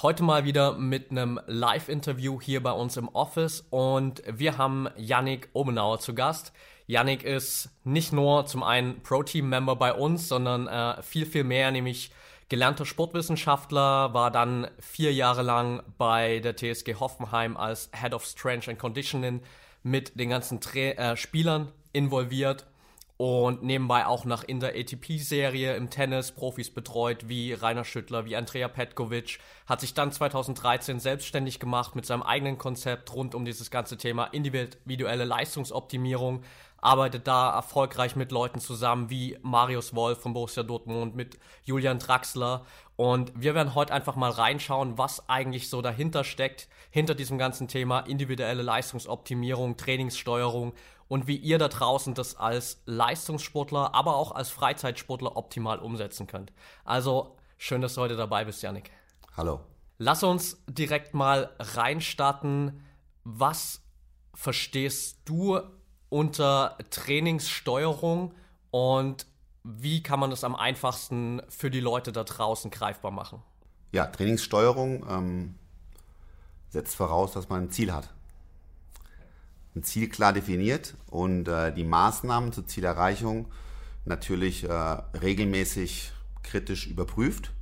Heute mal wieder mit einem Live-Interview hier bei uns im Office und wir haben Yannick Omenauer zu Gast. Yannick ist nicht nur zum einen Pro-Team-Member bei uns, sondern äh, viel, viel mehr, nämlich gelernter Sportwissenschaftler, war dann vier Jahre lang bei der TSG Hoffenheim als Head of Strength and Conditioning mit den ganzen Tra äh, Spielern involviert und nebenbei auch nach in der ATP-Serie im Tennis Profis betreut, wie Rainer Schüttler, wie Andrea Petkovic, hat sich dann 2013 selbstständig gemacht mit seinem eigenen Konzept rund um dieses ganze Thema individuelle Leistungsoptimierung, arbeitet da erfolgreich mit Leuten zusammen wie Marius Wolf von Borussia Dortmund, mit Julian Draxler. Und wir werden heute einfach mal reinschauen, was eigentlich so dahinter steckt, hinter diesem ganzen Thema individuelle Leistungsoptimierung, Trainingssteuerung und wie ihr da draußen das als Leistungssportler, aber auch als Freizeitsportler optimal umsetzen könnt. Also schön, dass du heute dabei bist, Janik. Hallo. Lass uns direkt mal reinstarten. Was verstehst du unter Trainingssteuerung und wie kann man das am einfachsten für die Leute da draußen greifbar machen? Ja, Trainingssteuerung ähm, setzt voraus, dass man ein Ziel hat. Ein Ziel klar definiert und äh, die Maßnahmen zur Zielerreichung natürlich äh, regelmäßig kritisch überprüft,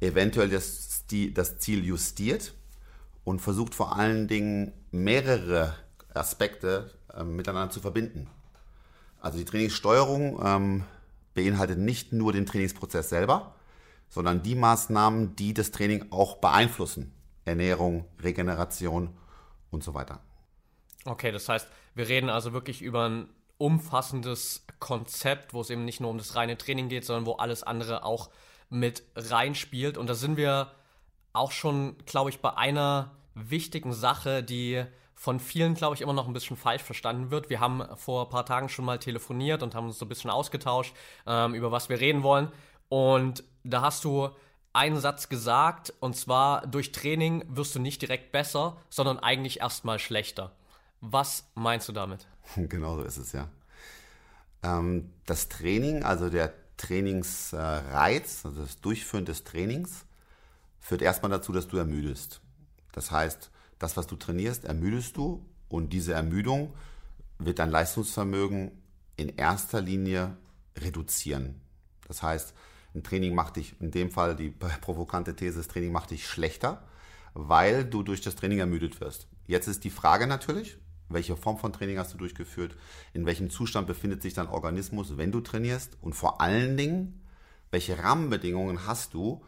eventuell das, das Ziel justiert und versucht vor allen Dingen mehrere Aspekte äh, miteinander zu verbinden. Also die Trainingssteuerung ähm, beinhaltet nicht nur den Trainingsprozess selber, sondern die Maßnahmen, die das Training auch beeinflussen. Ernährung, Regeneration und so weiter. Okay, das heißt, wir reden also wirklich über ein umfassendes Konzept, wo es eben nicht nur um das reine Training geht, sondern wo alles andere auch mit reinspielt. Und da sind wir auch schon, glaube ich, bei einer wichtigen Sache, die von vielen, glaube ich, immer noch ein bisschen falsch verstanden wird. Wir haben vor ein paar Tagen schon mal telefoniert und haben uns so ein bisschen ausgetauscht, ähm, über was wir reden wollen. Und da hast du einen Satz gesagt, und zwar, durch Training wirst du nicht direkt besser, sondern eigentlich erstmal schlechter. Was meinst du damit? Genau so ist es, ja. Ähm, das Training, also der Trainingsreiz, also das Durchführen des Trainings, führt erstmal dazu, dass du ermüdest. Das heißt, das, was du trainierst, ermüdest du und diese Ermüdung wird dein Leistungsvermögen in erster Linie reduzieren. Das heißt, ein Training macht dich, in dem Fall die provokante These, das Training macht dich schlechter, weil du durch das Training ermüdet wirst. Jetzt ist die Frage natürlich, welche Form von Training hast du durchgeführt, in welchem Zustand befindet sich dein Organismus, wenn du trainierst und vor allen Dingen, welche Rahmenbedingungen hast du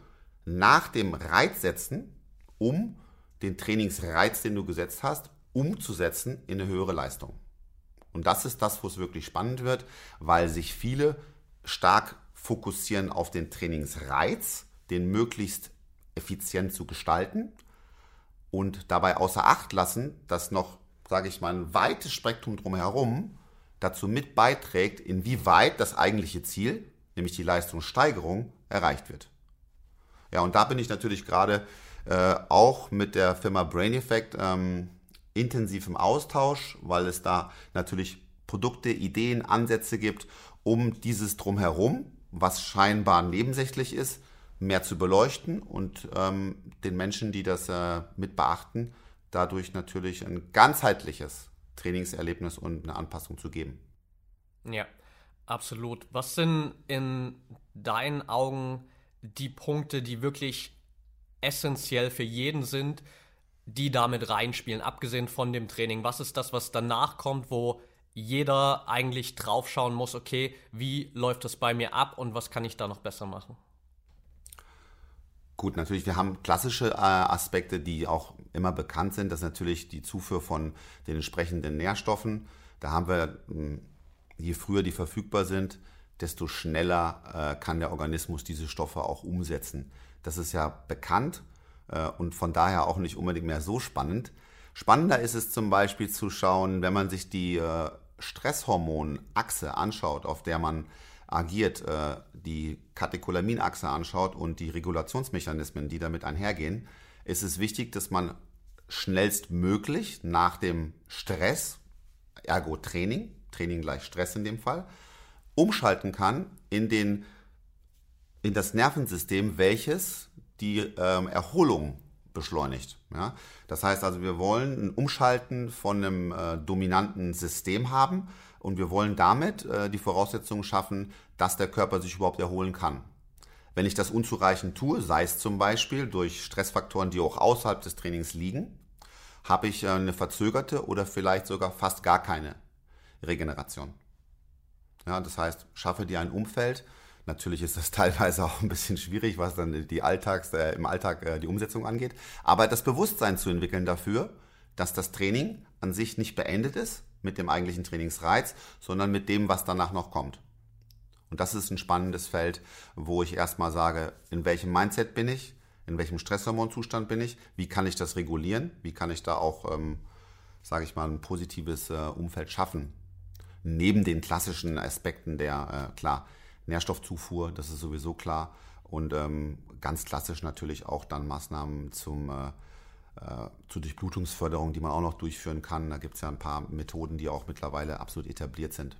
nach dem Reizsetzen, um den Trainingsreiz, den du gesetzt hast, umzusetzen in eine höhere Leistung. Und das ist das, wo es wirklich spannend wird, weil sich viele stark fokussieren auf den Trainingsreiz, den möglichst effizient zu gestalten und dabei außer Acht lassen, dass noch, sage ich mal, ein weites Spektrum drumherum dazu mit beiträgt, inwieweit das eigentliche Ziel, nämlich die Leistungssteigerung, erreicht wird. Ja, und da bin ich natürlich gerade äh, auch mit der Firma Brain Effect ähm, intensiv im Austausch, weil es da natürlich Produkte, Ideen, Ansätze gibt, um dieses drumherum, was scheinbar nebensächlich ist, mehr zu beleuchten und ähm, den Menschen, die das äh, mit beachten, dadurch natürlich ein ganzheitliches Trainingserlebnis und eine Anpassung zu geben. Ja, absolut. Was sind in deinen Augen die Punkte, die wirklich essentiell für jeden sind, die damit reinspielen, abgesehen von dem Training? Was ist das, was danach kommt, wo jeder eigentlich draufschauen muss, okay, wie läuft das bei mir ab und was kann ich da noch besser machen? Gut, natürlich, wir haben klassische äh, Aspekte, die auch immer bekannt sind. Das ist natürlich die Zufuhr von den entsprechenden Nährstoffen. Da haben wir, hm, je früher die verfügbar sind, desto schneller äh, kann der Organismus diese Stoffe auch umsetzen. Das ist ja bekannt. äh, und von daher auch nicht unbedingt mehr so spannend. Spannender ist es zum Beispiel zu schauen, wenn man sich die Stresshormonachse anschaut, auf der man agiert, äh, die Katecholaminachse anschaut und die Regulationsmechanismen, die damit einhergehen, ist es wichtig, dass man schnellstmöglich nach dem Stress, ergo Training, Training gleich Stress in dem Fall, umschalten kann in, den, in das Nervensystem, welches die ähm, Erholung beschleunigt. Ja? Das heißt also, wir wollen ein Umschalten von einem äh, dominanten System haben und wir wollen damit äh, die Voraussetzungen schaffen, dass der Körper sich überhaupt erholen kann. Wenn ich das unzureichend tue, sei es zum Beispiel durch Stressfaktoren, die auch außerhalb des Trainings liegen, habe ich äh, eine verzögerte oder vielleicht sogar fast gar keine Regeneration. Ja, das heißt, schaffe dir ein Umfeld. Natürlich ist das teilweise auch ein bisschen schwierig, was dann die Alltags, äh, im Alltag äh, die Umsetzung angeht. Aber das Bewusstsein zu entwickeln dafür, dass das Training an sich nicht beendet ist mit dem eigentlichen Trainingsreiz, sondern mit dem, was danach noch kommt. Und das ist ein spannendes Feld, wo ich erstmal sage, in welchem Mindset bin ich, in welchem Stresshormonzustand bin ich, wie kann ich das regulieren, wie kann ich da auch, ähm, sage ich mal, ein positives äh, Umfeld schaffen. Neben den klassischen Aspekten der, äh, klar, Nährstoffzufuhr, das ist sowieso klar. Und ähm, ganz klassisch natürlich auch dann Maßnahmen zum, äh, äh, zur Durchblutungsförderung, die man auch noch durchführen kann. Da gibt es ja ein paar Methoden, die auch mittlerweile absolut etabliert sind.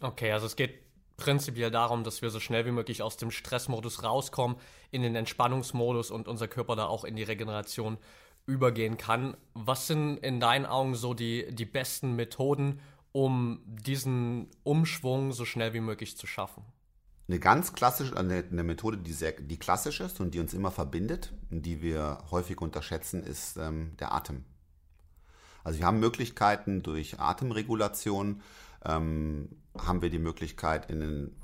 Okay, also es geht prinzipiell darum, dass wir so schnell wie möglich aus dem Stressmodus rauskommen, in den Entspannungsmodus und unser Körper da auch in die Regeneration übergehen kann. Was sind in deinen Augen so die, die besten Methoden, um diesen Umschwung so schnell wie möglich zu schaffen? Eine ganz klassische, eine, Methode, die sehr, die klassisch ist und die uns immer verbindet die wir häufig unterschätzen, ist ähm, der Atem. Also wir haben Möglichkeiten durch Atemregulation, ähm, haben wir die Möglichkeit, in den,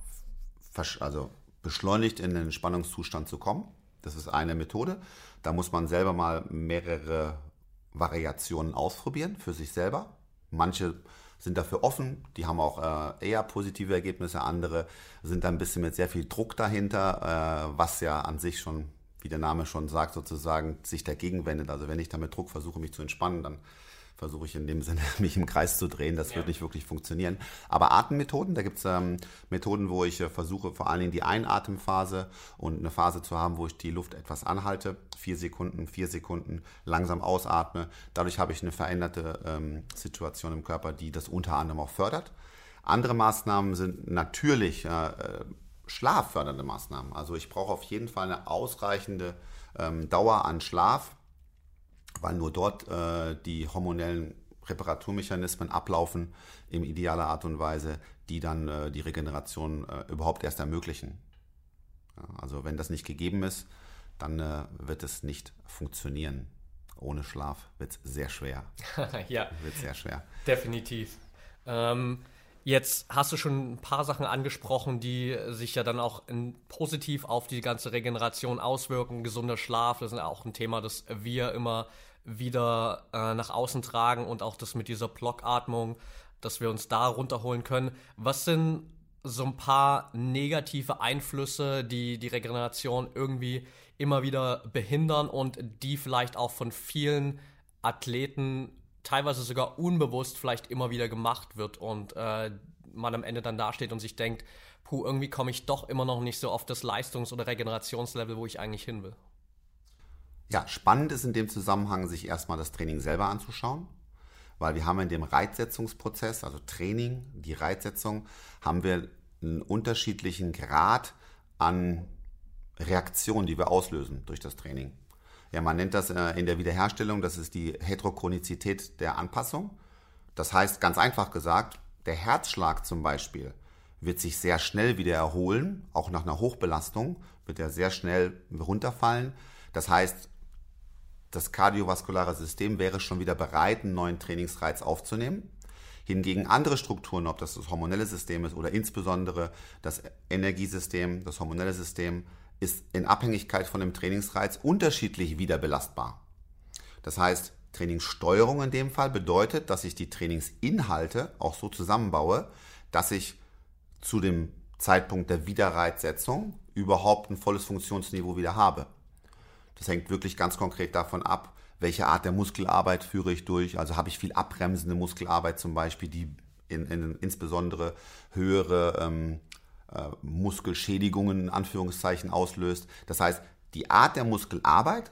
also beschleunigt in den Spannungszustand zu kommen. Das ist eine Methode. Da muss man selber mal mehrere Variationen ausprobieren für sich selber. Manche sind dafür offen, die haben auch äh, eher positive Ergebnisse, andere sind da ein bisschen mit sehr viel Druck dahinter, äh, was ja an sich schon, wie der Name schon sagt, sozusagen sich dagegen wendet. Also wenn ich da mit Druck versuche, mich zu entspannen, dann versuche ich in dem Sinne, mich im Kreis zu drehen. Das ja. wird nicht wirklich funktionieren. Aber Atemmethoden, da gibt es ähm, Methoden, wo ich äh, versuche, vor allen Dingen die Einatemphase und eine Phase zu haben, wo ich die Luft etwas anhalte. Vier Sekunden, vier Sekunden langsam ausatme. Dadurch habe ich eine veränderte ähm, Situation im Körper, die das unter anderem auch fördert. Andere Maßnahmen sind natürlich äh, äh schlaffördernde Maßnahmen. Also ich brauche auf jeden Fall eine ausreichende ähm, Dauer an Schlaf weil nur dort äh, die hormonellen Reparaturmechanismen ablaufen in idealer Art und Weise, die dann äh, die Regeneration äh, überhaupt erst ermöglichen. Ja, also wenn das nicht gegeben ist, dann äh, wird es nicht funktionieren. Ohne Schlaf wird es sehr schwer. ja, wird sehr schwer. Definitiv. Ähm, Jetzt hast du schon ein paar Sachen angesprochen, die sich ja dann auch in, positiv auf die ganze Regeneration auswirken. Gesunder Schlaf, das ist auch ein Thema, das wir immer wieder äh, nach außen tragen und auch das mit dieser Blockatmung, dass wir uns da runterholen können. Was sind so ein paar negative Einflüsse, die die Regeneration irgendwie immer wieder behindern und die vielleicht auch von vielen Athleten teilweise sogar unbewusst vielleicht immer wieder gemacht wird und äh, man am Ende dann dasteht und sich denkt, puh, irgendwie komme ich doch immer noch nicht so auf das Leistungs- oder Regenerationslevel, wo ich eigentlich hin will. Ja, spannend ist in dem Zusammenhang, sich erstmal das Training selber anzuschauen, weil wir haben in dem Reitsetzungsprozess, also Training, die Reitsetzung, haben wir einen unterschiedlichen Grad an Reaktion, die wir auslösen durch das Training. Ja, man nennt das äh, in der Wiederherstellung, das ist die Heterochronizität der Anpassung. Das heißt, ganz einfach gesagt, der Herzschlag zum Beispiel wird sich sehr schnell wieder erholen, auch nach einer Hochbelastung wird er sehr schnell runterfallen. Das heißt, das kardiovaskulare System wäre schon wieder bereit, einen neuen Trainingsreiz aufzunehmen. Hingegen andere Strukturen, ob das das hormonelle System ist oder insbesondere das Energiesystem, das hormonelle System, ist in Abhängigkeit von dem Trainingsreiz unterschiedlich wieder belastbar. Das heißt, Trainingssteuerung in dem Fall bedeutet, dass ich die Trainingsinhalte auch so zusammenbaue, dass ich zu dem Zeitpunkt der Wiederreizsetzung überhaupt ein volles Funktionsniveau wieder habe. Das hängt wirklich ganz konkret davon ab, welche Art der Muskelarbeit führe ich durch. Also habe ich viel abbremsende Muskelarbeit zum Beispiel, die in, in, insbesondere höhere ähm, äh, Muskelschädigungen in Anführungszeichen auslöst. Das heißt, die Art der Muskelarbeit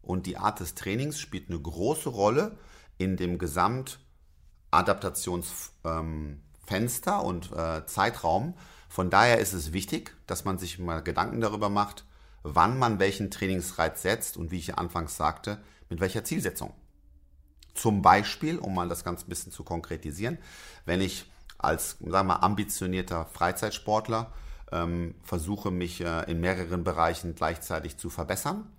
und die Art des Trainings spielt eine große Rolle in dem Gesamtadaptationsfenster ähm, und äh, Zeitraum. Von daher ist es wichtig, dass man sich mal Gedanken darüber macht, wann man welchen Trainingsreiz setzt und wie ich anfangs sagte, mit welcher Zielsetzung. Zum Beispiel, um mal das ganz ein bisschen zu konkretisieren, wenn ich als, sagen wir ambitionierter Freizeitsportler ähm, versuche, mich äh, in mehreren Bereichen gleichzeitig zu verbessern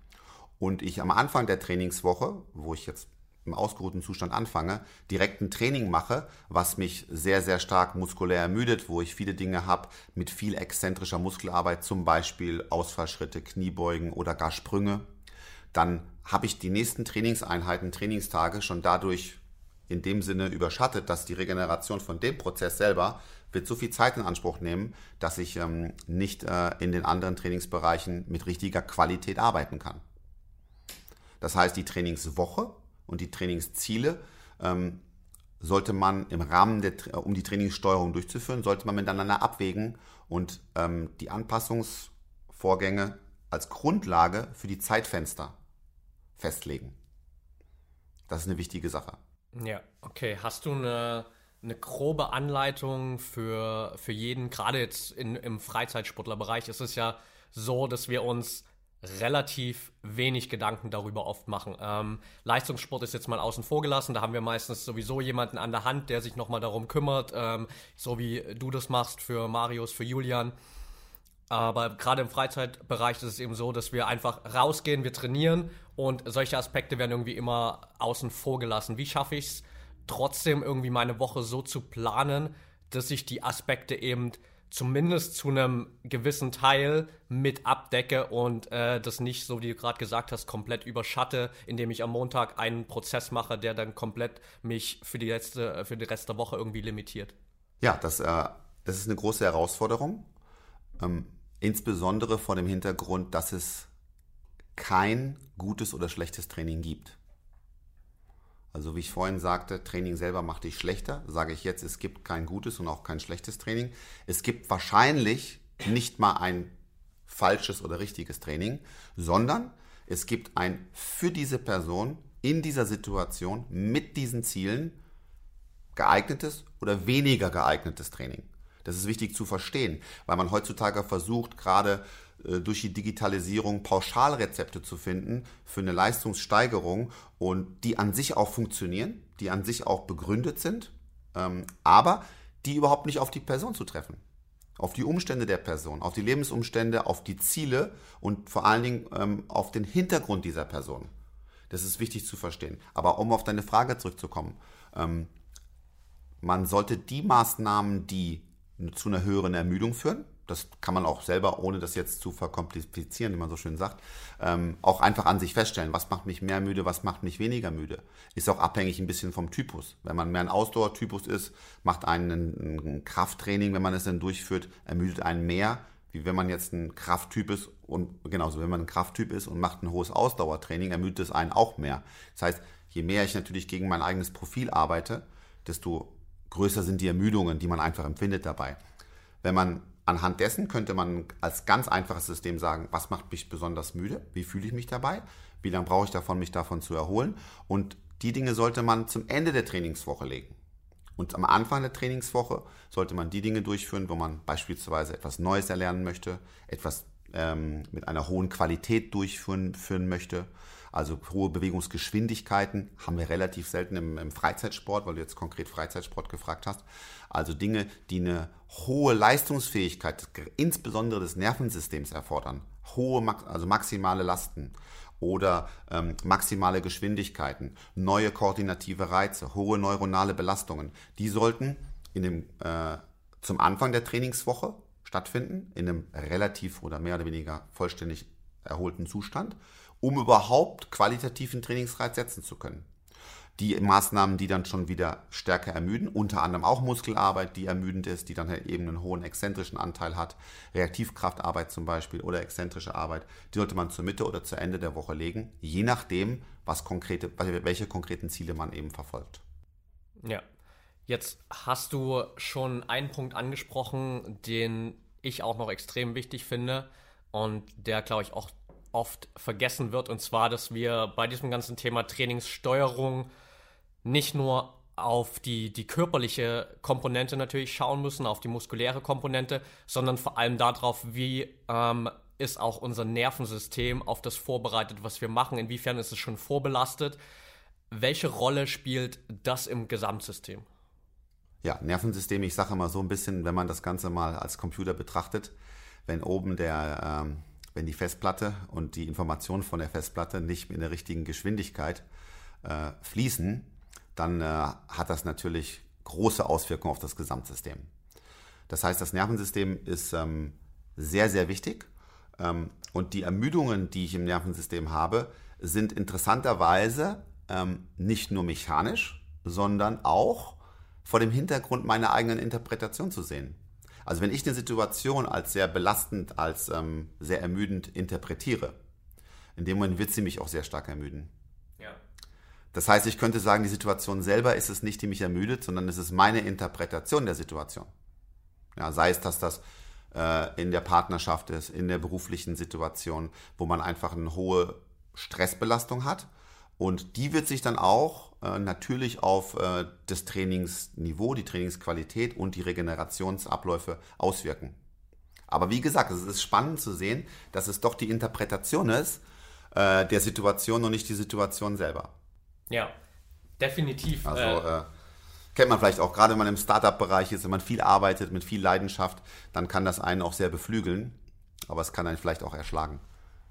und ich am Anfang der Trainingswoche, wo ich jetzt im ausgeruhten Zustand anfange, direkt ein Training mache, was mich sehr, sehr stark muskulär ermüdet, wo ich viele Dinge habe mit viel exzentrischer Muskelarbeit, zum Beispiel Ausfallschritte, Kniebeugen oder gar Sprünge, dann habe ich die nächsten Trainingseinheiten, Trainingstage schon dadurch in dem Sinne überschattet, dass die Regeneration von dem Prozess selber wird so viel Zeit in Anspruch nehmen, dass ich ähm, nicht äh, in den anderen Trainingsbereichen mit richtiger Qualität arbeiten kann. Das heißt, die Trainingswoche und die Trainingsziele ähm, sollte man im Rahmen der, um die Trainingssteuerung durchzuführen, sollte man miteinander abwägen und ähm, die Anpassungsvorgänge als Grundlage für die Zeitfenster festlegen. Das ist eine wichtige Sache. Ja, okay. Hast du eine, eine grobe Anleitung für, für jeden, gerade jetzt in, im Freizeitsportlerbereich ist es ja so, dass wir uns relativ wenig Gedanken darüber oft machen. Ähm, Leistungssport ist jetzt mal außen vor gelassen, da haben wir meistens sowieso jemanden an der Hand, der sich nochmal darum kümmert, ähm, so wie du das machst für Marius, für Julian. Aber gerade im Freizeitbereich ist es eben so, dass wir einfach rausgehen, wir trainieren und solche Aspekte werden irgendwie immer außen vor gelassen. Wie schaffe ich es trotzdem irgendwie meine Woche so zu planen, dass ich die Aspekte eben zumindest zu einem gewissen Teil mit abdecke und äh, das nicht, so wie du gerade gesagt hast, komplett überschatte, indem ich am Montag einen Prozess mache, der dann komplett mich für die letzte, für den Rest der Woche irgendwie limitiert. Ja, das, äh, das ist eine große Herausforderung. Ähm, Insbesondere vor dem Hintergrund, dass es kein gutes oder schlechtes Training gibt. Also wie ich vorhin sagte, Training selber macht dich schlechter. Sage ich jetzt, es gibt kein gutes und auch kein schlechtes Training. Es gibt wahrscheinlich nicht mal ein falsches oder richtiges Training, sondern es gibt ein für diese Person in dieser Situation mit diesen Zielen geeignetes oder weniger geeignetes Training. Das ist wichtig zu verstehen, weil man heutzutage versucht, gerade durch die Digitalisierung Pauschalrezepte zu finden für eine Leistungssteigerung und die an sich auch funktionieren, die an sich auch begründet sind, ähm, aber die überhaupt nicht auf die Person zu treffen. Auf die Umstände der Person, auf die Lebensumstände, auf die Ziele und vor allen Dingen ähm, auf den Hintergrund dieser Person. Das ist wichtig zu verstehen. Aber um auf deine Frage zurückzukommen, ähm, man sollte die Maßnahmen, die zu einer höheren Ermüdung führen. Das kann man auch selber, ohne das jetzt zu verkomplizieren, wie man so schön sagt, ähm, auch einfach an sich feststellen. Was macht mich mehr müde, was macht mich weniger müde? Ist auch abhängig ein bisschen vom Typus. Wenn man mehr ein Ausdauertypus ist, macht einen ein, Krafttraining, wenn man es dann durchführt, ermüdet einen mehr, wie wenn man jetzt ein Krafttyp ist und genauso, wenn man ein Krafttyp ist und macht ein hohes Ausdauertraining, ermüdet es einen auch mehr. Das heißt, je mehr ich natürlich gegen mein eigenes Profil arbeite, desto größer sind die Ermüdungen, die man einfach empfindet dabei. Wenn man anhand dessen könnte man als ganz einfaches System sagen, was macht mich besonders müde, wie fühle ich mich dabei, wie lange brauche ich davon, mich davon zu erholen? Und die Dinge sollte man zum Ende der Trainingswoche legen. Und am Anfang der Trainingswoche sollte man die Dinge durchführen, wo man beispielsweise etwas Neues erlernen möchte, etwas ähm, mit einer hohen Qualität durchführen möchte also hohe Bewegungsgeschwindigkeiten haben wir relativ selten im, im Freizeitsport, weil du jetzt konkret Freizeitsport gefragt hast. Also Dinge, die eine hohe Leistungsfähigkeit, insbesondere des Nervensystems erfordern. Hohe, also maximale Lasten oder ähm, maximale Geschwindigkeiten, neue koordinative Reize, hohe neuronale Belastungen. Die sollten in dem, äh, zum Anfang der Trainingswoche stattfinden, in einem relativ oder mehr oder weniger vollständig erholten Zustand um überhaupt qualitativen Trainingsreiz setzen zu können. die Maßnahmen, die dann schon wieder stärker ermüden, unter anderem auch Muskelarbeit, die ermüdend ist, die dann halt eben einen hohen exzentrischen Anteil hat, Reaktivkraftarbeit zum Beispiel oder exzentrische Arbeit, die sollte man zur Mitte oder zu Ende der Woche legen, je nachdem, was konkrete, welche konkreten Ziele man eben verfolgt. Ja, jetzt hast du schon einen Punkt angesprochen, den ich auch noch extrem wichtig finde und der, glaube ich, auch oft vergessen wird, und zwar, dass wir bei diesem ganzen Thema Trainingssteuerung nicht nur auf die, die körperliche Komponente natürlich schauen müssen, auf die muskuläre Komponente, sondern vor allem darauf, wie ähm, ist auch unser Nervensystem auf das vorbereitet, was wir machen, inwiefern ist es schon vorbelastet, welche Rolle spielt das im Gesamtsystem? Ja, Nervensystem, ich sage immer so ein bisschen, wenn man das Ganze mal als Computer betrachtet, wenn oben der, ähm, wenn die Festplatte und die Informationen von der Festplatte nicht in der richtigen Geschwindigkeit äh, fließen, dann äh, hat das natürlich große Auswirkungen auf das Gesamtsystem. Das heißt, das Nervensystem ist ähm, sehr, sehr wichtig. Ähm, und die Ermüdungen, die ich im Nervensystem habe, sind interessanterweise ähm, nicht nur mechanisch, sondern auch vor dem Hintergrund meiner eigenen Interpretation zu sehen. Also wenn ich eine Situation als sehr belastend, als ähm, sehr ermüdend interpretiere, in dem Moment wird sie mich auch sehr stark ermüden. Das heißt, ich könnte sagen, die Situation selber ist es nicht, die mich ermüdet, sondern es ist meine Interpretation der Situation. Ja, sei es, dass das äh, in der Partnerschaft ist, in der beruflichen Situation, wo man einfach eine hohe Stressbelastung hat. Und die wird sich dann auch äh, natürlich auf äh, das Trainingsniveau, die Trainingsqualität und die Regenerationsabläufe auswirken. Aber wie gesagt, es ist spannend zu sehen, dass es doch die Interpretation ist äh, der Situation und nicht die Situation selber. Ja, definitiv. Also äh, äh, kennt man vielleicht auch, gerade wenn man im Startup-Bereich ist, wenn man viel arbeitet mit viel Leidenschaft, dann kann das einen auch sehr beflügeln, aber es kann einen vielleicht auch erschlagen.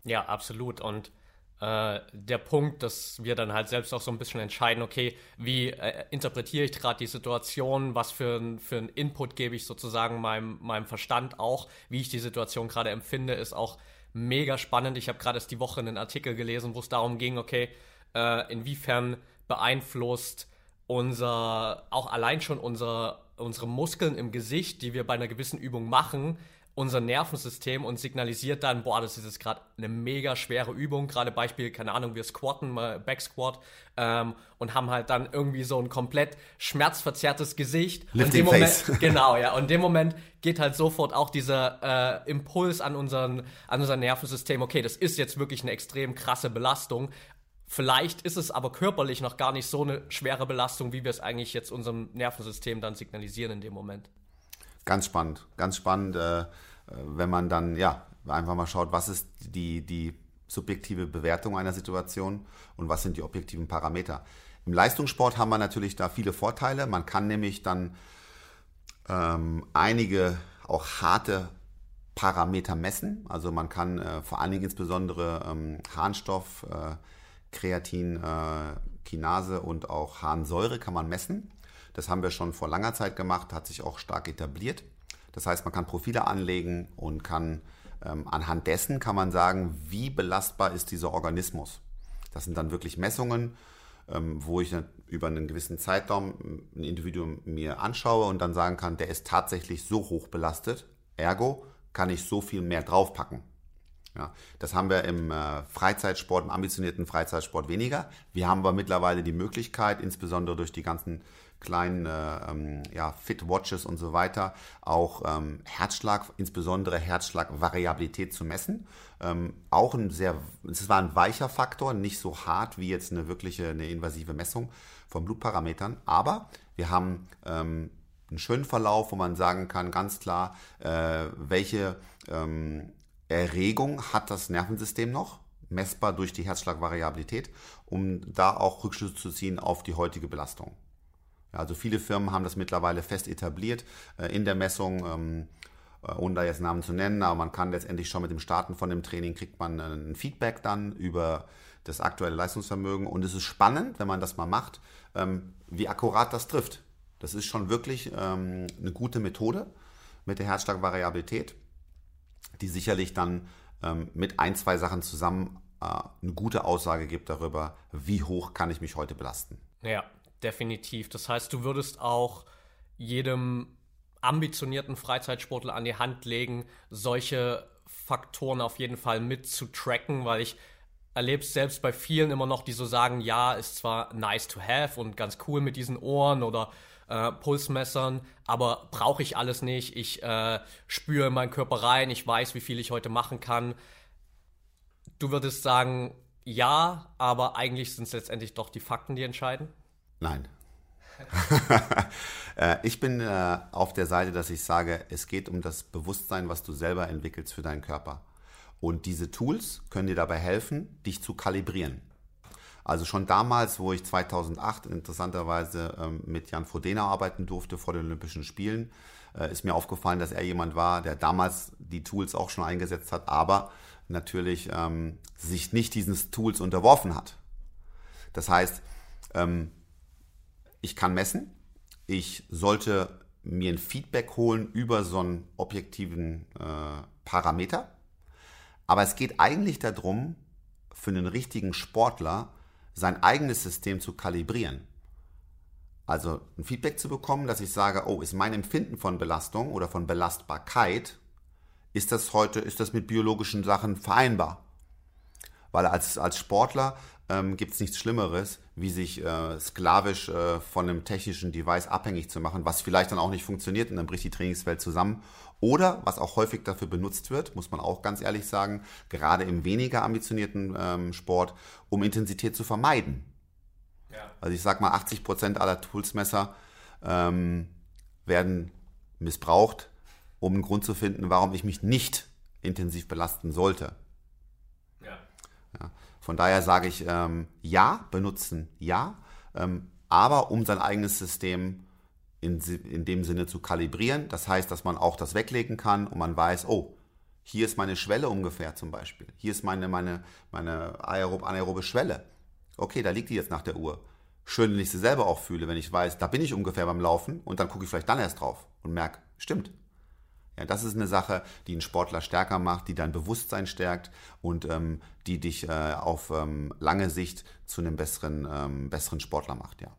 Ja, absolut. Und äh, der Punkt, dass wir dann halt selbst auch so ein bisschen entscheiden, okay, wie äh, interpretiere ich gerade die Situation, was für ein, für Input gebe ich sozusagen meinem, meinem Verstand auch, wie ich die Situation gerade empfinde, ist auch mega spannend. Ich habe gerade erst die Woche einen Artikel gelesen, wo es darum ging, okay, äh, inwiefern beeinflusst unser, auch allein schon unser, unsere Muskeln im Gesicht, die wir bei einer gewissen Übung machen, unser Nervensystem und signalisiert dann, boah, das ist jetzt gerade eine mega schwere Übung. Gerade Beispiel, keine Ahnung, wir squatten, mal Backsquat ähm, und haben halt dann irgendwie so ein komplett schmerzverzerrtes Gesicht. Lifting und Moment, face. genau, ja. Und in dem Moment geht halt sofort auch dieser äh, Impuls an, unseren, an unser Nervensystem, okay, das ist jetzt wirklich eine extrem krasse Belastung. Vielleicht ist es aber körperlich noch gar nicht so eine schwere Belastung, wie wir es eigentlich jetzt unserem Nervensystem dann signalisieren in dem Moment. Ganz spannend, ganz spannend, äh, wenn man dann ja einfach mal schaut, was ist die, die subjektive Bewertung einer Situation und was sind die objektiven Parameter. Im Leistungssport haben wir natürlich da viele Vorteile. Man kann nämlich dann ähm, einige auch harte Parameter messen. Also man kann äh, vor allen Dingen insbesondere ähm, Harnstoff, äh, Kreatin, äh, Kinase und auch Harnsäure kann man messen. Das haben wir schon vor langer Zeit gemacht, hat sich auch stark etabliert. Das heißt, man kann Profile anlegen und kann ähm, anhand dessen kann man sagen, wie belastbar ist dieser Organismus. Das sind dann wirklich Messungen, ähm, wo ich über einen gewissen Zeitraum ein Individuum mir anschaue und dann sagen kann, der ist tatsächlich so hoch belastet. Ergo kann ich so viel mehr draufpacken. Ja, das haben wir im äh, Freizeitsport, im ambitionierten Freizeitsport weniger. Wir haben aber mittlerweile die Möglichkeit, insbesondere durch die ganzen kleinen äh, ähm, ja, Fit-Watches und so weiter, auch ähm, Herzschlag, insbesondere Herzschlagvariabilität zu messen. Ähm, auch ein sehr, es war ein weicher Faktor, nicht so hart wie jetzt eine wirkliche, eine invasive Messung von Blutparametern, aber wir haben ähm, einen schönen Verlauf, wo man sagen kann, ganz klar, äh, welche ähm, Erregung hat das Nervensystem noch, messbar durch die Herzschlagvariabilität, um da auch Rückschlüsse zu ziehen auf die heutige Belastung. Also viele Firmen haben das mittlerweile fest etabliert äh, in der Messung, ähm, äh, ohne da jetzt Namen zu nennen, aber man kann letztendlich schon mit dem Starten von dem Training kriegt man ein Feedback dann über das aktuelle Leistungsvermögen und es ist spannend, wenn man das mal macht, ähm, wie akkurat das trifft. Das ist schon wirklich ähm, eine gute Methode mit der Herzschlagvariabilität die sicherlich dann mit ein, zwei Sachen zusammen äh, eine gute Aussage gibt darüber, wie hoch kann ich mich heute belasten. Ja, definitiv. Das heißt, du würdest auch jedem ambitionierten Freizeitsportler an die Hand legen, solche Faktoren auf jeden Fall mit zu tracken, weil ich erlebe es selbst bei vielen immer noch, die so sagen, ja, ist zwar nice to have und ganz cool mit diesen Ohren oder äh, Pulsmessern, aber brauche ich alles nicht. Ich äh, spüre in meinen Körper rein, ich weiß, wie viel ich heute machen kann. Du würdest sagen, ja, aber eigentlich sind es letztendlich doch die Fakten, die entscheiden? Nein. Äh, ich bin äh, auf der Seite, dass ich sage, es geht um das Bewusstsein, was du selber entwickelst für deinen Körper. Und diese Tools können dir dabei helfen, dich zu kalibrieren. Also schon damals, wo ich 2008 interessanterweise ähm, mit Jan Frodena arbeiten durfte vor den Olympischen Spielen, äh, ist mir aufgefallen, dass er jemand war, der damals die Tools auch schon eingesetzt hat, aber natürlich ähm, sich nicht diesen Tools unterworfen hat. Das heißt, ähm, ich kann messen, ich sollte mir ein Feedback holen über so einen objektiven äh, Parameter, aber es geht eigentlich darum, für einen richtigen Sportler sein eigenes System zu kalibrieren. Also ein Feedback zu bekommen, dass ich sage, oh, ist mein Empfinden von Belastung oder von Belastbarkeit, ist das heute, ist das mit biologischen Sachen vereinbar? Weil als, als Sportler ähm, gibt es nichts Schlimmeres, wie sich äh, sklavisch äh, von einem technischen Device abhängig zu machen, was vielleicht dann auch nicht funktioniert und dann bricht die Trainingswelt zusammen. Oder, was auch häufig dafür benutzt wird, muss man auch ganz ehrlich sagen, gerade im weniger ambitionierten ähm, Sport, um Intensität zu vermeiden. Ja. Also ich sag mal, 80 Prozent aller Toolsmesser ähm, werden missbraucht, um einen Grund zu finden, warum ich mich nicht intensiv belasten sollte. Von daher sage ich ähm, ja, benutzen ja, ähm, aber um sein eigenes System in, in dem Sinne zu kalibrieren. Das heißt, dass man auch das weglegen kann und man weiß, oh, hier ist meine Schwelle ungefähr zum Beispiel. Hier ist meine, meine, meine aerob, anaerobe Schwelle. Okay, da liegt die jetzt nach der Uhr. Schön, wenn ich sie selber auch fühle, wenn ich weiß, da bin ich ungefähr beim Laufen und dann gucke ich vielleicht dann erst drauf und merke, stimmt. Ja, das ist eine Sache, die einen Sportler stärker macht, die dein Bewusstsein stärkt und ähm, die dich äh, auf ähm, lange Sicht zu einem besseren, ähm, besseren Sportler macht, ja.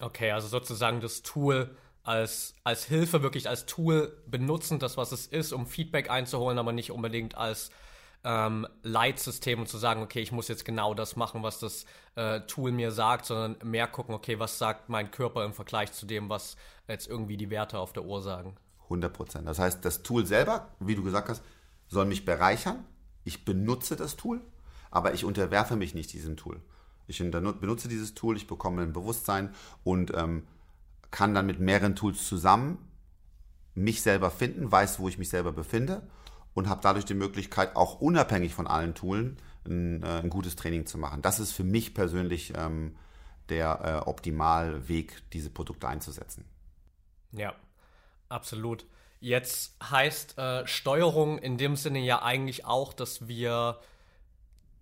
Okay, also sozusagen das Tool als, als Hilfe, wirklich als Tool benutzen, das, was es ist, um Feedback einzuholen, aber nicht unbedingt als ähm, Leitsystem und zu sagen, okay, ich muss jetzt genau das machen, was das äh, Tool mir sagt, sondern mehr gucken, okay, was sagt mein Körper im Vergleich zu dem, was jetzt irgendwie die Werte auf der Uhr sagen. 100 Prozent. Das heißt, das Tool selber, wie du gesagt hast, soll mich bereichern. Ich benutze das Tool, aber ich unterwerfe mich nicht diesem Tool. Ich benutze dieses Tool, ich bekomme ein Bewusstsein und ähm, kann dann mit mehreren Tools zusammen mich selber finden, weiß, wo ich mich selber befinde und habe dadurch die Möglichkeit, auch unabhängig von allen Tools ein, äh, ein gutes Training zu machen. Das ist für mich persönlich ähm, der äh, Optimalweg, diese Produkte einzusetzen. Ja, absolut. Jetzt heißt äh, Steuerung in dem Sinne ja eigentlich auch, dass wir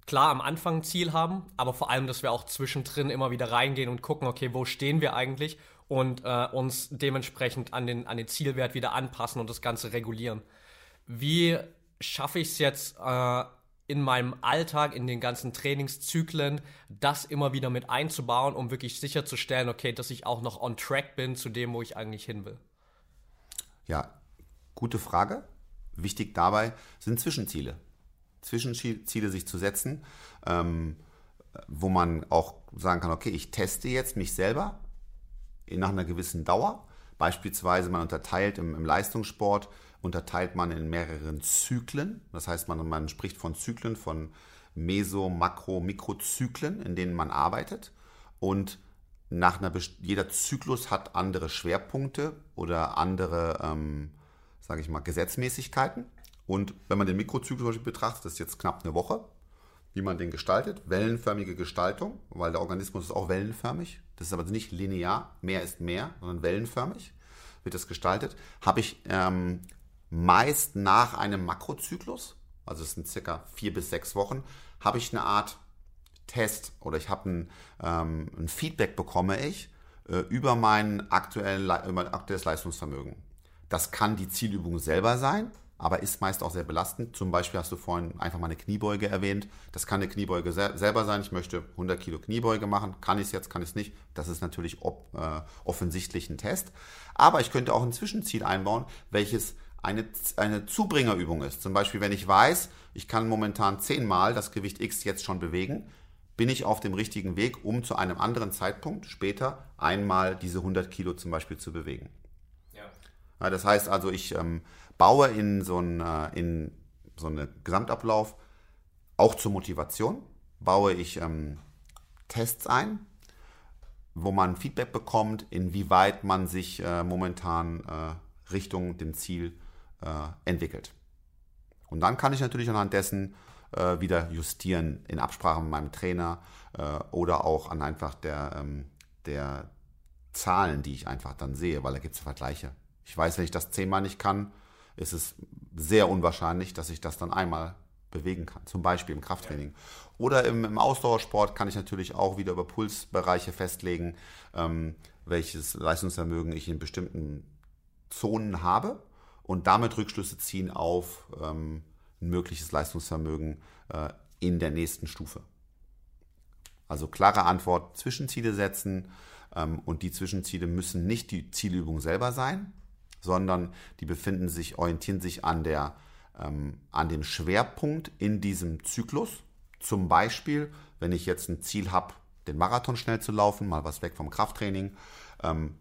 klar am Anfang ein Ziel haben, aber vor allem, dass wir auch zwischendrin immer wieder reingehen und gucken, okay, wo stehen wir eigentlich und äh, uns dementsprechend an den, an den Zielwert wieder anpassen und das Ganze regulieren. Wie schaffe ich es jetzt äh, in meinem Alltag, in den ganzen Trainingszyklen, das immer wieder mit einzubauen, um wirklich sicherzustellen, okay, dass ich auch noch on track bin zu dem, wo ich eigentlich hin will? Ja, gute Frage. Wichtig dabei sind Zwischenziele. Zwischenziele sich zu setzen, ähm, wo man auch sagen kann, okay, ich teste jetzt mich selber nach einer gewissen Dauer. Beispielsweise man unterteilt im, im Leistungssport, unterteilt man in mehreren Zyklen. Das heißt, man, man spricht von Zyklen, von Meso-, Makro-, Mikrozyklen, in denen man arbeitet. Und nach einer, jeder Zyklus hat andere Schwerpunkte oder andere, ähm, sage ich mal, Gesetzmäßigkeiten. Und wenn man den Mikrozyklus betrachtet, das ist jetzt knapp eine Woche, wie man den gestaltet, wellenförmige Gestaltung, weil der Organismus ist auch wellenförmig. Das ist aber nicht linear, mehr ist mehr, sondern wellenförmig wird das gestaltet. Habe ich ähm, meist nach einem Makrozyklus, also es sind circa vier bis sechs Wochen, habe ich eine Art Test oder ich habe ein, ähm, ein Feedback bekomme ich äh, über mein aktuell, über mein aktuelles Leistungsvermögen. Das kann die Zielübung selber sein, aber ist meist auch sehr belastend. Zum Beispiel hast du vorhin einfach mal eine Kniebeuge erwähnt. Das kann eine Kniebeuge sel selber sein. Ich möchte 100 Kilo Kniebeuge machen. Kann ich es jetzt, kann ich es nicht. Das ist natürlich ob, äh, offensichtlich ein Test. Aber ich könnte auch ein Zwischenziel einbauen, welches eine, eine Zubringerübung ist. Zum Beispiel, wenn ich weiß, ich kann momentan zehnmal das Gewicht X jetzt schon bewegen, bin ich auf dem richtigen Weg, um zu einem anderen Zeitpunkt später einmal diese 100 Kilo zum Beispiel zu bewegen. Ja. ja das heißt also, ich ähm, baue in so einen, äh, in so einen Gesamtablauf auch zur Motivation, baue ich ähm, Tests ein, wo man Feedback bekommt, inwieweit man sich äh, momentan äh, Richtung dem Ziel äh, entwickelt. Und dann kann ich natürlich anhand dessen äh, wieder justieren in Absprache mit meinem Trainer äh, oder auch an einfach der, ähm, der Zahlen, die ich einfach dann sehe, weil da gibt es Vergleiche. Ich weiß, wenn ich das zehnmal nicht kann, ist es sehr unwahrscheinlich, dass ich das dann einmal bewegen kann, zum Beispiel im Krafttraining. Oder im, im Ausdauersport kann ich natürlich auch wieder über Pulsbereiche festlegen, ähm, welches Leistungsvermögen ich in bestimmten Zonen habe und damit Rückschlüsse ziehen auf ähm, ein mögliches Leistungsvermögen äh, in der nächsten Stufe. Also klare Antwort, Zwischenziele setzen ähm, und die Zwischenziele müssen nicht die Zielübung selber sein, sondern die befinden sich, orientieren sich an, der, ähm, an dem Schwerpunkt in diesem Zyklus. Zum Beispiel, wenn ich jetzt ein Ziel habe, den Marathon schnell zu laufen, mal was weg vom Krafttraining, ähm,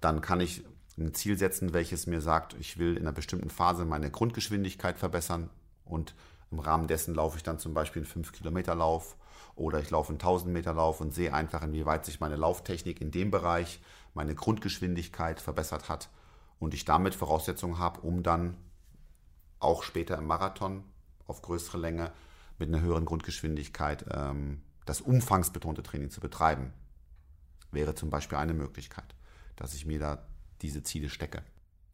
dann kann ich ein Ziel setzen, welches mir sagt, ich will in einer bestimmten Phase meine Grundgeschwindigkeit verbessern und im Rahmen dessen laufe ich dann zum Beispiel einen 5-Kilometer-Lauf oder ich laufe einen 1000-Meter-Lauf und sehe einfach, inwieweit sich meine Lauftechnik in dem Bereich, meine Grundgeschwindigkeit verbessert hat und ich damit Voraussetzungen habe, um dann auch später im Marathon auf größere Länge mit einer höheren Grundgeschwindigkeit ähm, das umfangsbetonte Training zu betreiben. Wäre zum Beispiel eine Möglichkeit, dass ich mir da diese Ziele stecke.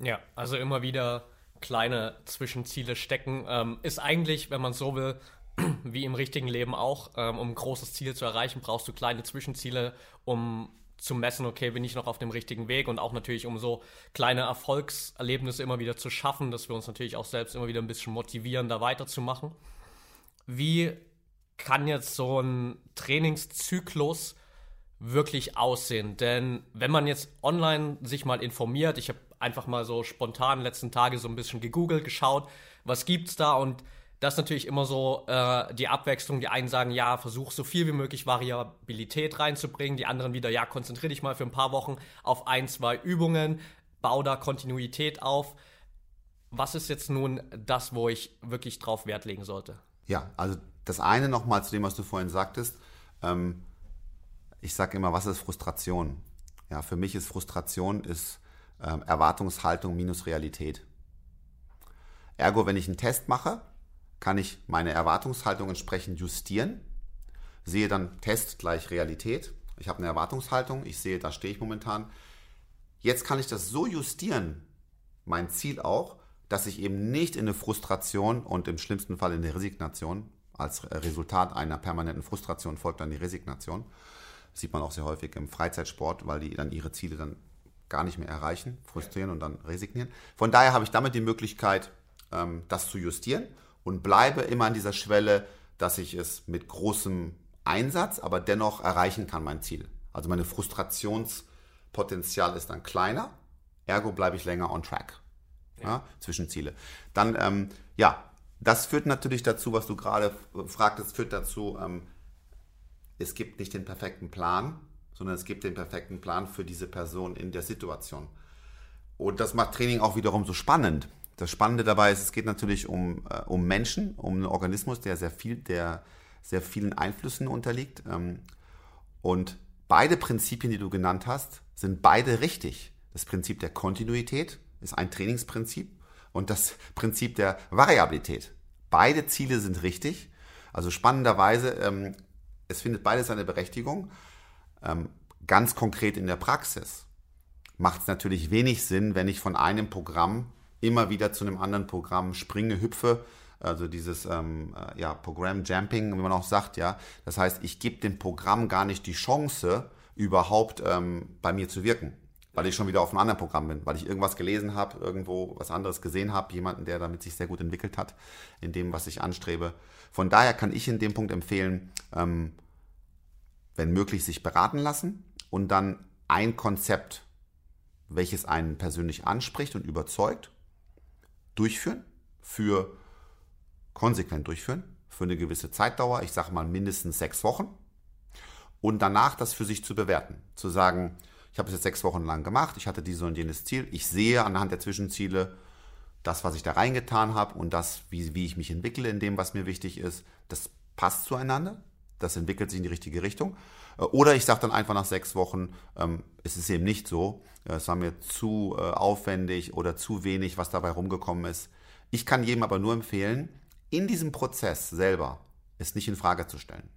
Ja, also immer wieder kleine Zwischenziele stecken. Ähm, ist eigentlich, wenn man so will, wie im richtigen Leben auch, ähm, um ein großes Ziel zu erreichen, brauchst du kleine Zwischenziele, um zu messen, okay, bin ich noch auf dem richtigen Weg und auch natürlich, um so kleine Erfolgserlebnisse immer wieder zu schaffen, dass wir uns natürlich auch selbst immer wieder ein bisschen motivieren, da weiterzumachen. Wie kann jetzt so ein Trainingszyklus wirklich aussehen? Denn wenn man jetzt online sich mal informiert, ich habe einfach mal so spontan letzten Tage so ein bisschen gegoogelt, geschaut, was gibt's da und das ist natürlich immer so äh, die Abwechslung. Die einen sagen, ja, versuch so viel wie möglich Variabilität reinzubringen. Die anderen wieder, ja, konzentriere dich mal für ein paar Wochen auf ein, zwei Übungen, bau da Kontinuität auf. Was ist jetzt nun das, wo ich wirklich drauf Wert legen sollte? Ja, also das eine nochmal zu dem, was du vorhin sagtest. Ähm, ich sage immer, was ist Frustration? Ja, für mich ist Frustration ist ähm, Erwartungshaltung minus Realität. Ergo, wenn ich einen Test mache, kann ich meine Erwartungshaltung entsprechend justieren, sehe dann Test gleich Realität. Ich habe eine Erwartungshaltung, ich sehe, da stehe ich momentan. Jetzt kann ich das so justieren, mein Ziel auch, dass ich eben nicht in eine Frustration und im schlimmsten Fall in eine Resignation, als Resultat einer permanenten Frustration folgt dann die Resignation. Das sieht man auch sehr häufig im Freizeitsport, weil die dann ihre Ziele dann gar nicht mehr erreichen, frustrieren und dann resignieren. Von daher habe ich damit die Möglichkeit, ähm, das zu justieren und bleibe immer an dieser Schwelle, dass ich es mit großem Einsatz, aber dennoch erreichen kann, mein Ziel. Also meine Frustrationspotenzial ist dann kleiner, ergo bleibe ich länger on track. Ja. Ja, Zwischenziele. Dann, ähm, ja, das führt natürlich dazu, was du gerade fragtest, führt dazu, ähm, es gibt nicht den perfekten Plan, sondern es gibt den perfekten Plan für diese Person in der Situation. Und das macht Training auch wiederum so spannend, das Spannende dabei ist, es geht natürlich um, äh, um Menschen, um einen Organismus, der sehr viel, der sehr vielen Einflüssen unterliegt. Ähm, und beide Prinzipien, die du genannt hast, sind beide richtig. Das Prinzip der Kontinuität ist ein Trainingsprinzip und das Prinzip der Variabilität. Beide Ziele sind richtig. Also spannenderweise, ähm, es findet beides seine Berechtigung. Ähm, ganz konkret in der Praxis macht es natürlich wenig Sinn, wenn ich von einem Programm immer wieder zu einem anderen Programm springe, hüpfe. Also dieses ähm, äh, ja, Programm Jumping, wie man auch sagt, ja. Das heißt, ich gebe dem Programm gar nicht die Chance, überhaupt ähm, bei mir zu wirken. weil ich schon wieder auf einem anderen Programm bin, weil ich irgendwas gelesen habe, irgendwo was anderes gesehen habe, jemanden, der damit sich sehr gut entwickelt hat in dem, was ich anstrebe. Von daher kann ich in dem Punkt empfehlen, ähm, wenn möglich, sich beraten lassen und dann ein Konzept, welches einen persönlich anspricht und überzeugt, durchführen, für konsequent durchführen, für eine gewisse Zeitdauer, ich sage mal mindestens sechs Wochen, und danach das für sich zu bewerten, zu sagen, ich habe es jetzt sechs Wochen lang gemacht, ich hatte dieses und jenes Ziel, ich sehe anhand der Zwischenziele das, was ich da reingetan habe und das, wie, wie ich mich entwickle in dem, was mir wichtig ist, das passt zueinander, das entwickelt sich in die richtige Richtung. Äh, oder ich sage dann einfach nach sechs Wochen, ähm, es ist eben nicht so, äh, es war mir zu äh, aufwendig oder zu wenig, was dabei rumgekommen ist. Ich kann jedem aber nur empfehlen, in diesem Prozess selber es nicht in Frage zu stellen.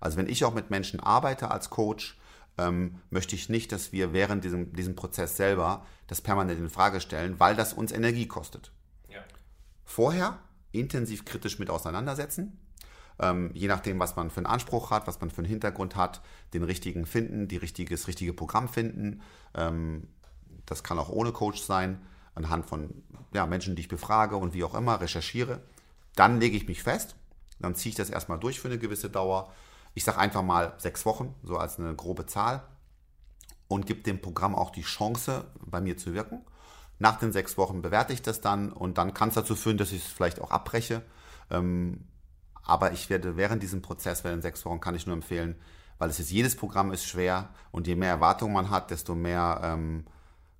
Also wenn ich auch mit Menschen arbeite als Coach, ähm, möchte ich nicht, dass wir während diesem, diesem Prozess selber das permanent in Frage stellen, weil das uns Energie kostet. Ja. Vorher intensiv kritisch mit auseinandersetzen, ähm, je nachdem, was man für einen Anspruch hat, was man für einen Hintergrund hat, den richtigen finden, die richtige, das richtige Programm finden. Ähm, das kann auch ohne Coach sein, anhand von ja, Menschen, die ich befrage und wie auch immer, recherchiere. Dann lege ich mich fest, dann ziehe ich das erstmal durch für eine gewisse Dauer ich sage einfach mal sechs Wochen, so als eine grobe Zahl, und gebe dem Programm auch die Chance, bei mir zu wirken. Nach den sechs Wochen bewerte ich das dann und dann kann es dazu führen, dass ich es vielleicht auch abbreche. Ähm, aber ich werde während diesem Prozess, während sechs Wochen, kann ich nur empfehlen, weil es ist, jedes Programm ist schwer und je mehr Erwartungen man hat, desto mehr ähm,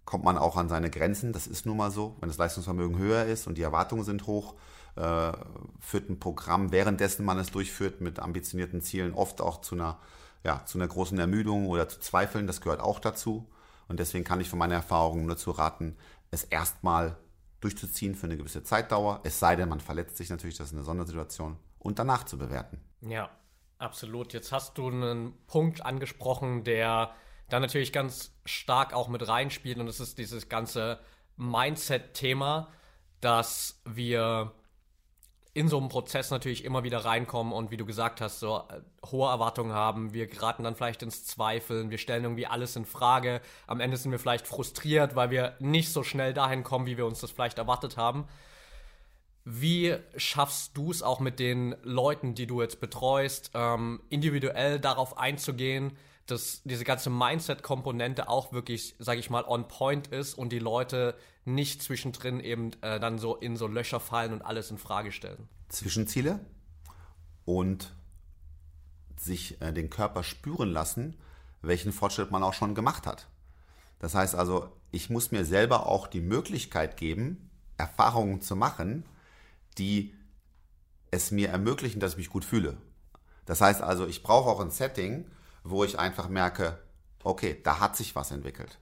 kommt man auch an seine Grenzen. Das ist nun mal so. Wenn das Leistungsvermögen höher ist und die Erwartungen sind hoch, äh, führt ein Programm, währenddessen man es durchführt, mit ambitionierten Zielen oft auch zu einer, ja, zu einer großen Ermüdung oder zu Zweifeln. Das gehört auch dazu. Und deswegen kann ich von meiner Erfahrung nur zu raten, es erstmal durchzuziehen für eine gewisse Zeitdauer. Es sei denn, man verletzt sich natürlich, das ist eine Sondersituation. Und danach zu bewerten. Ja, absolut. Jetzt hast du einen Punkt angesprochen, der da natürlich ganz stark auch mit reinspielt. Und das ist dieses ganze Mindset-Thema, dass wir in so einem Prozess natürlich immer wieder reinkommen und wie du gesagt hast, so äh, hohe Erwartungen haben. Wir geraten dann vielleicht ins Zweifeln, wir stellen irgendwie alles in Frage. Am Ende sind wir vielleicht frustriert, weil wir nicht so schnell dahin kommen, wie wir uns das vielleicht erwartet haben. Wie schaffst du es auch mit den Leuten, die du jetzt betreust, ähm, individuell darauf einzugehen, dass diese ganze Mindset-Komponente auch wirklich, sage ich mal, on point ist und die Leute nicht zwischendrin eben äh, dann so in so Löcher fallen und alles in Frage stellen. Zwischenziele und sich äh, den Körper spüren lassen, welchen Fortschritt man auch schon gemacht hat. Das heißt also, ich muss mir selber auch die Möglichkeit geben, Erfahrungen zu machen, die es mir ermöglichen, dass ich mich gut fühle. Das heißt also, ich brauche auch ein Setting, wo ich einfach merke, okay, da hat sich was entwickelt.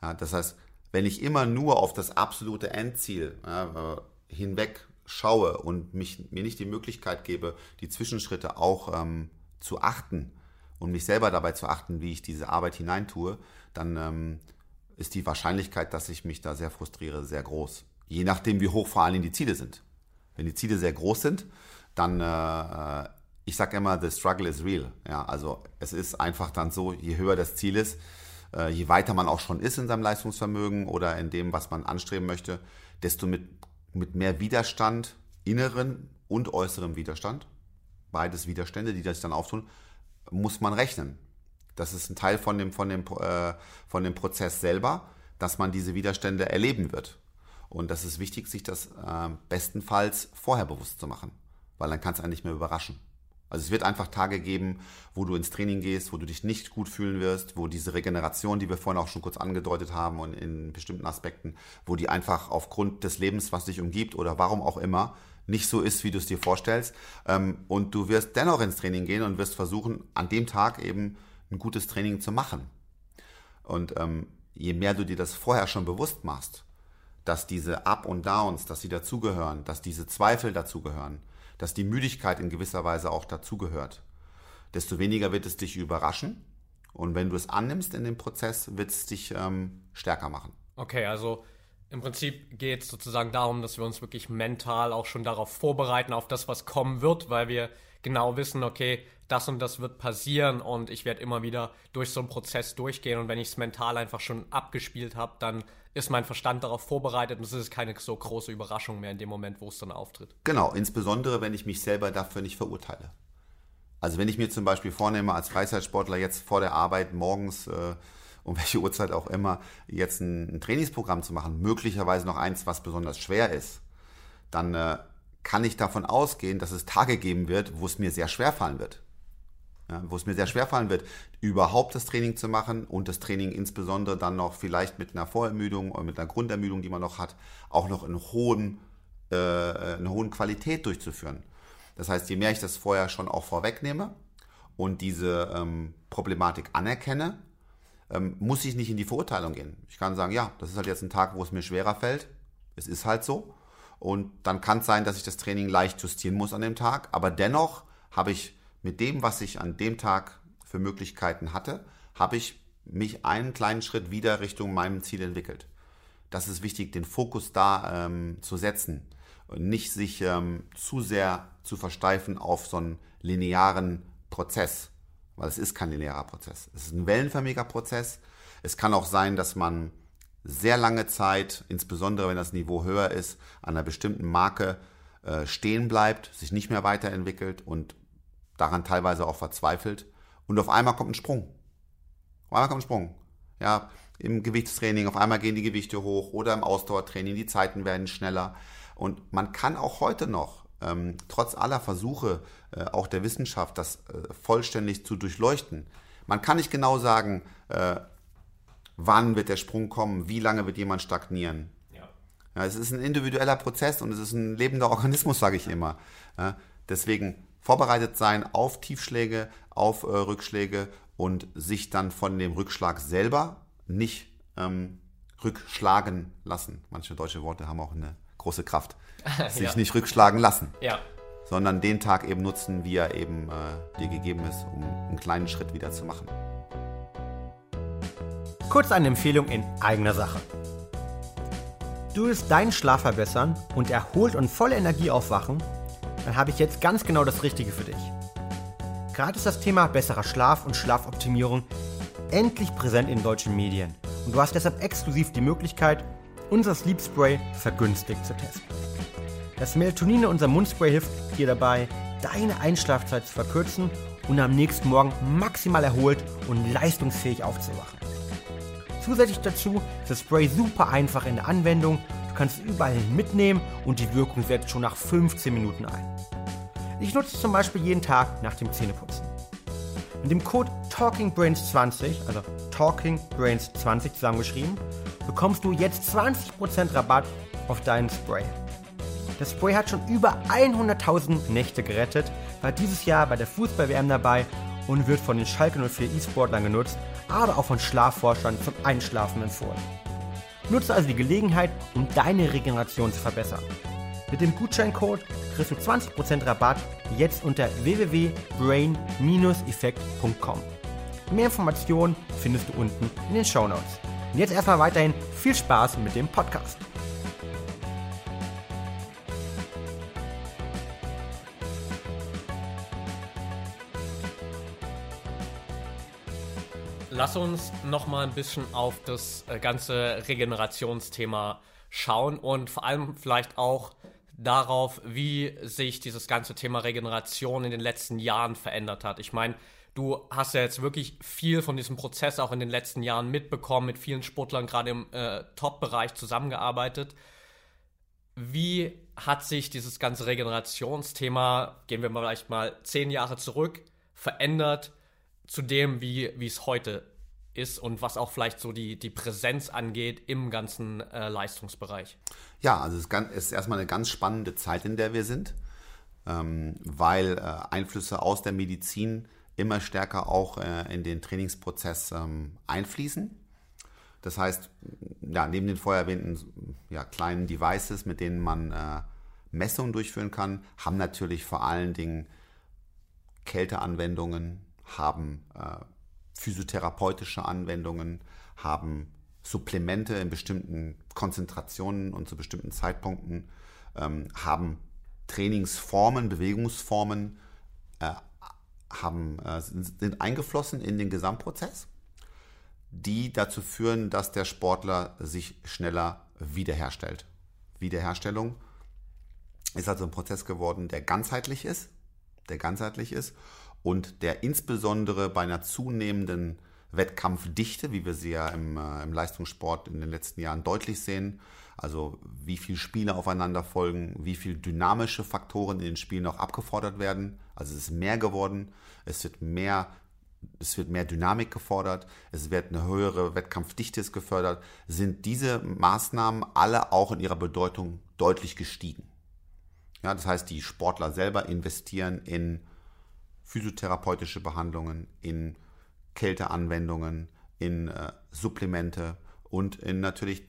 Ja, das heißt, wenn ich immer nur auf das absolute Endziel ja, äh, hinweg schaue und mich, mir nicht die Möglichkeit gebe, die Zwischenschritte auch ähm, zu achten und mich selber dabei zu achten, wie ich diese Arbeit hineintue, dann ähm, ist die Wahrscheinlichkeit, dass ich mich da sehr frustriere, sehr groß. Je nachdem, wie hoch vor allem die Ziele sind. Wenn die Ziele sehr groß sind, dann, äh, äh ich sage immer, the struggle is real. Ja, also es ist einfach dann so, je höher das Ziel ist, äh, je weiter man auch schon ist in seinem Leistungsvermögen oder in dem, was man anstreben möchte, desto mit, mit mehr Widerstand, inneren und äußerem Widerstand, beides Widerstände, die das dann auftun, muss man rechnen. Das ist ein Teil von dem, von dem, äh, von dem Prozess selber, dass man diese Widerstände erleben wird. Und das ist wichtig, sich das äh, bestenfalls vorher bewusst zu machen, weil dann kann es einen nicht mehr überraschen. Also es wird einfach Tage geben, wo du ins Training gehst, wo du dich nicht gut fühlen wirst, wo diese Regeneration, die wir vorhin auch schon kurz angedeutet haben und in bestimmten Aspekten, wo die einfach aufgrund des Lebens, was dich umgibt oder warum auch immer, nicht so ist, wie du es dir vorstellst. Ähm, und du wirst dennoch ins Training gehen und wirst versuchen, an dem Tag eben ein gutes Training zu machen. Und ähm, je mehr du dir das vorher schon bewusst machst, dass diese Up und Downs, dass sie dazugehören, dass diese Zweifel dazugehören, dass die Müdigkeit in gewisser Weise auch dazugehört. Desto weniger wird es dich überraschen und wenn du es annimmst in dem Prozess, wird es dich ähm, stärker machen. Okay, also im Prinzip geht es sozusagen darum, dass wir uns wirklich mental auch schon darauf vorbereiten, auf das, was kommen wird, weil wir genau wissen, okay, das und das wird passieren und ich werde immer wieder durch so einen Prozess durchgehen und wenn ich es mental einfach schon abgespielt habe, dann ist mein Verstand darauf vorbereitet und es ist keine so große Überraschung mehr in dem Moment, wo es dann auftritt. Genau, insbesondere wenn ich mich selber dafür nicht verurteile. Also wenn ich mir zum Beispiel vornehme, als Freizeitsportler jetzt vor der Arbeit morgens äh, um welche Uhrzeit auch immer jetzt ein, ein, Trainingsprogramm zu machen, möglicherweise noch eins, was besonders schwer ist, dann äh, kann ich davon ausgehen, dass es Tage geben wird, wo es mir sehr schwer fallen wird. Ja, wo es mir sehr schwer fallen wird, überhaupt das Training zu machen und das Training insbesondere dann noch vielleicht mit einer Vorermüdung oder mit einer Grundermüdung, die man noch hat, auch noch in hohen, äh, einer hohen Qualität durchzuführen. Das heißt, je mehr ich das vorher schon auch vorwegnehme und diese ähm, Problematik anerkenne, ähm, muss ich nicht in die Verurteilung gehen. Ich kann sagen, ja, das ist halt jetzt ein Tag, wo es mir schwerer fällt. Es ist halt so. Und dann kann es sein, dass ich das Training leicht justieren muss an dem Tag. Aber dennoch habe ich mit dem, was ich an dem Tag für Möglichkeiten hatte, habe ich mich einen kleinen Schritt wieder Richtung meinem Ziel entwickelt. Das ist wichtig, den Fokus da ähm, zu setzen und nicht sich ähm, zu sehr zu versteifen auf so einen linearen Prozess, weil es ist kein linearer Prozess. Es ist ein wellenförmiger Prozess. Es kann auch sein, dass man sehr lange Zeit, insbesondere wenn das Niveau höher ist, an einer bestimmten Marke äh, stehen bleibt, sich nicht mehr weiterentwickelt und daran teilweise auch verzweifelt. Und auf einmal kommt ein Sprung. Auf einmal kommt ein Sprung. Ja, im Gewichtstraining, auf einmal gehen die Gewichte hoch oder im Ausdauertraining, die Zeiten werden schneller. Und man kann auch heute noch, ähm, trotz aller Versuche, äh, auch der Wissenschaft, das äh, vollständig zu durchleuchten, man kann nicht genau sagen, äh, wann wird der Sprung kommen, wie lange wird jemand stagnieren. Ja. ja. es ist ein individueller Prozess und es ist ein lebender Organismus, sage ich immer. Ja, deswegen vorbereitet sein auf Tiefschläge, auf äh, Rückschläge und sich dann von dem Rückschlag selber nicht ähm, rückschlagen lassen. Manche deutsche Worte haben auch eine große Kraft. Sich ja. nicht rückschlagen lassen. Ja. Sondern den Tag eben nutzen, wie er eben äh, dir gegeben ist, um einen kleinen Schritt wieder zu machen. Kurz eine Empfehlung in eigener Sache. Du willst deinen Schlaf verbessern und erholt und voller Energie aufwachen dann habe ich jetzt ganz genau das Richtige für dich. Gerade ist das Thema besserer Schlaf und Schlafoptimierung endlich präsent in deutschen Medien und du hast deshalb exklusiv die Möglichkeit, unser Sleep Spray vergünstigt zu testen. Das Melatonin in unserem Mundspray hilft dir dabei, deine Einschlafzeit zu verkürzen und am nächsten Morgen maximal erholt und leistungsfähig aufzuwachen. Zusätzlich dazu ist das Spray super einfach in der Anwendung Du kannst es überall mitnehmen und die Wirkung setzt schon nach 15 Minuten ein. Ich nutze es zum Beispiel jeden Tag nach dem Zähneputzen. Mit dem Code TalkingBrains20, also TalkingBrains20 zusammengeschrieben, bekommst du jetzt 20% Rabatt auf deinen Spray. Das Spray hat schon über 100.000 Nächte gerettet, war dieses Jahr bei der Fußball-WM dabei und wird von den Schalke 04 E-Sportlern genutzt, aber auch von Schlafforschern zum Einschlafen empfohlen. Nutze also die Gelegenheit, um deine Regeneration zu verbessern. Mit dem Gutscheincode kriegst du 20% Rabatt jetzt unter www.brain-effekt.com. Mehr Informationen findest du unten in den Show Notes. Und jetzt erstmal weiterhin viel Spaß mit dem Podcast. Lass uns noch mal ein bisschen auf das äh, ganze Regenerationsthema schauen und vor allem vielleicht auch darauf, wie sich dieses ganze Thema Regeneration in den letzten Jahren verändert hat. Ich meine, du hast ja jetzt wirklich viel von diesem Prozess auch in den letzten Jahren mitbekommen, mit vielen Sportlern gerade im äh, Top-Bereich zusammengearbeitet. Wie hat sich dieses ganze Regenerationsthema, gehen wir mal vielleicht mal zehn Jahre zurück, verändert zu dem, wie, es heute ist und was auch vielleicht so die, die Präsenz angeht im ganzen äh, Leistungsbereich. Ja, also es ist erstmal eine ganz spannende Zeit, in der wir sind, ähm, weil äh, Einflüsse aus der Medizin immer stärker auch äh, in den Trainingsprozess ähm, einfließen. Das heißt, ja, neben den vorher erwähnten ja, kleinen Devices, mit denen man äh, Messungen durchführen kann, haben natürlich vor allen Dingen Kälteanwendungen, haben äh, physiotherapeutische Anwendungen, haben Supplemente in bestimmten Konzentrationen und zu bestimmten Zeitpunkten, ähm, haben Trainingsformen, Bewegungsformen äh, haben, äh, sind, sind eingeflossen in den Gesamtprozess, die dazu führen, dass der Sportler sich schneller wiederherstellt. Wiederherstellung ist also ein Prozess geworden, der ganzheitlich ist, der ganzheitlich ist und der insbesondere bei einer zunehmenden Wettkampfdichte, wie wir sie ja im, äh, im Leistungssport in den letzten Jahren deutlich sehen, also wie viele Spiele aufeinander folgen, wie viele dynamische Faktoren in den Spielen auch abgefordert werden. Also es ist mehr geworden, es wird mehr, es wird mehr Dynamik gefordert, es wird eine höhere Wettkampfdichte gefördert, sind diese Maßnahmen alle auch in ihrer Bedeutung deutlich gestiegen. Ja, das heißt, die Sportler selber investieren in physiotherapeutische Behandlungen, in Kälteanwendungen, in äh, Supplemente und in natürlich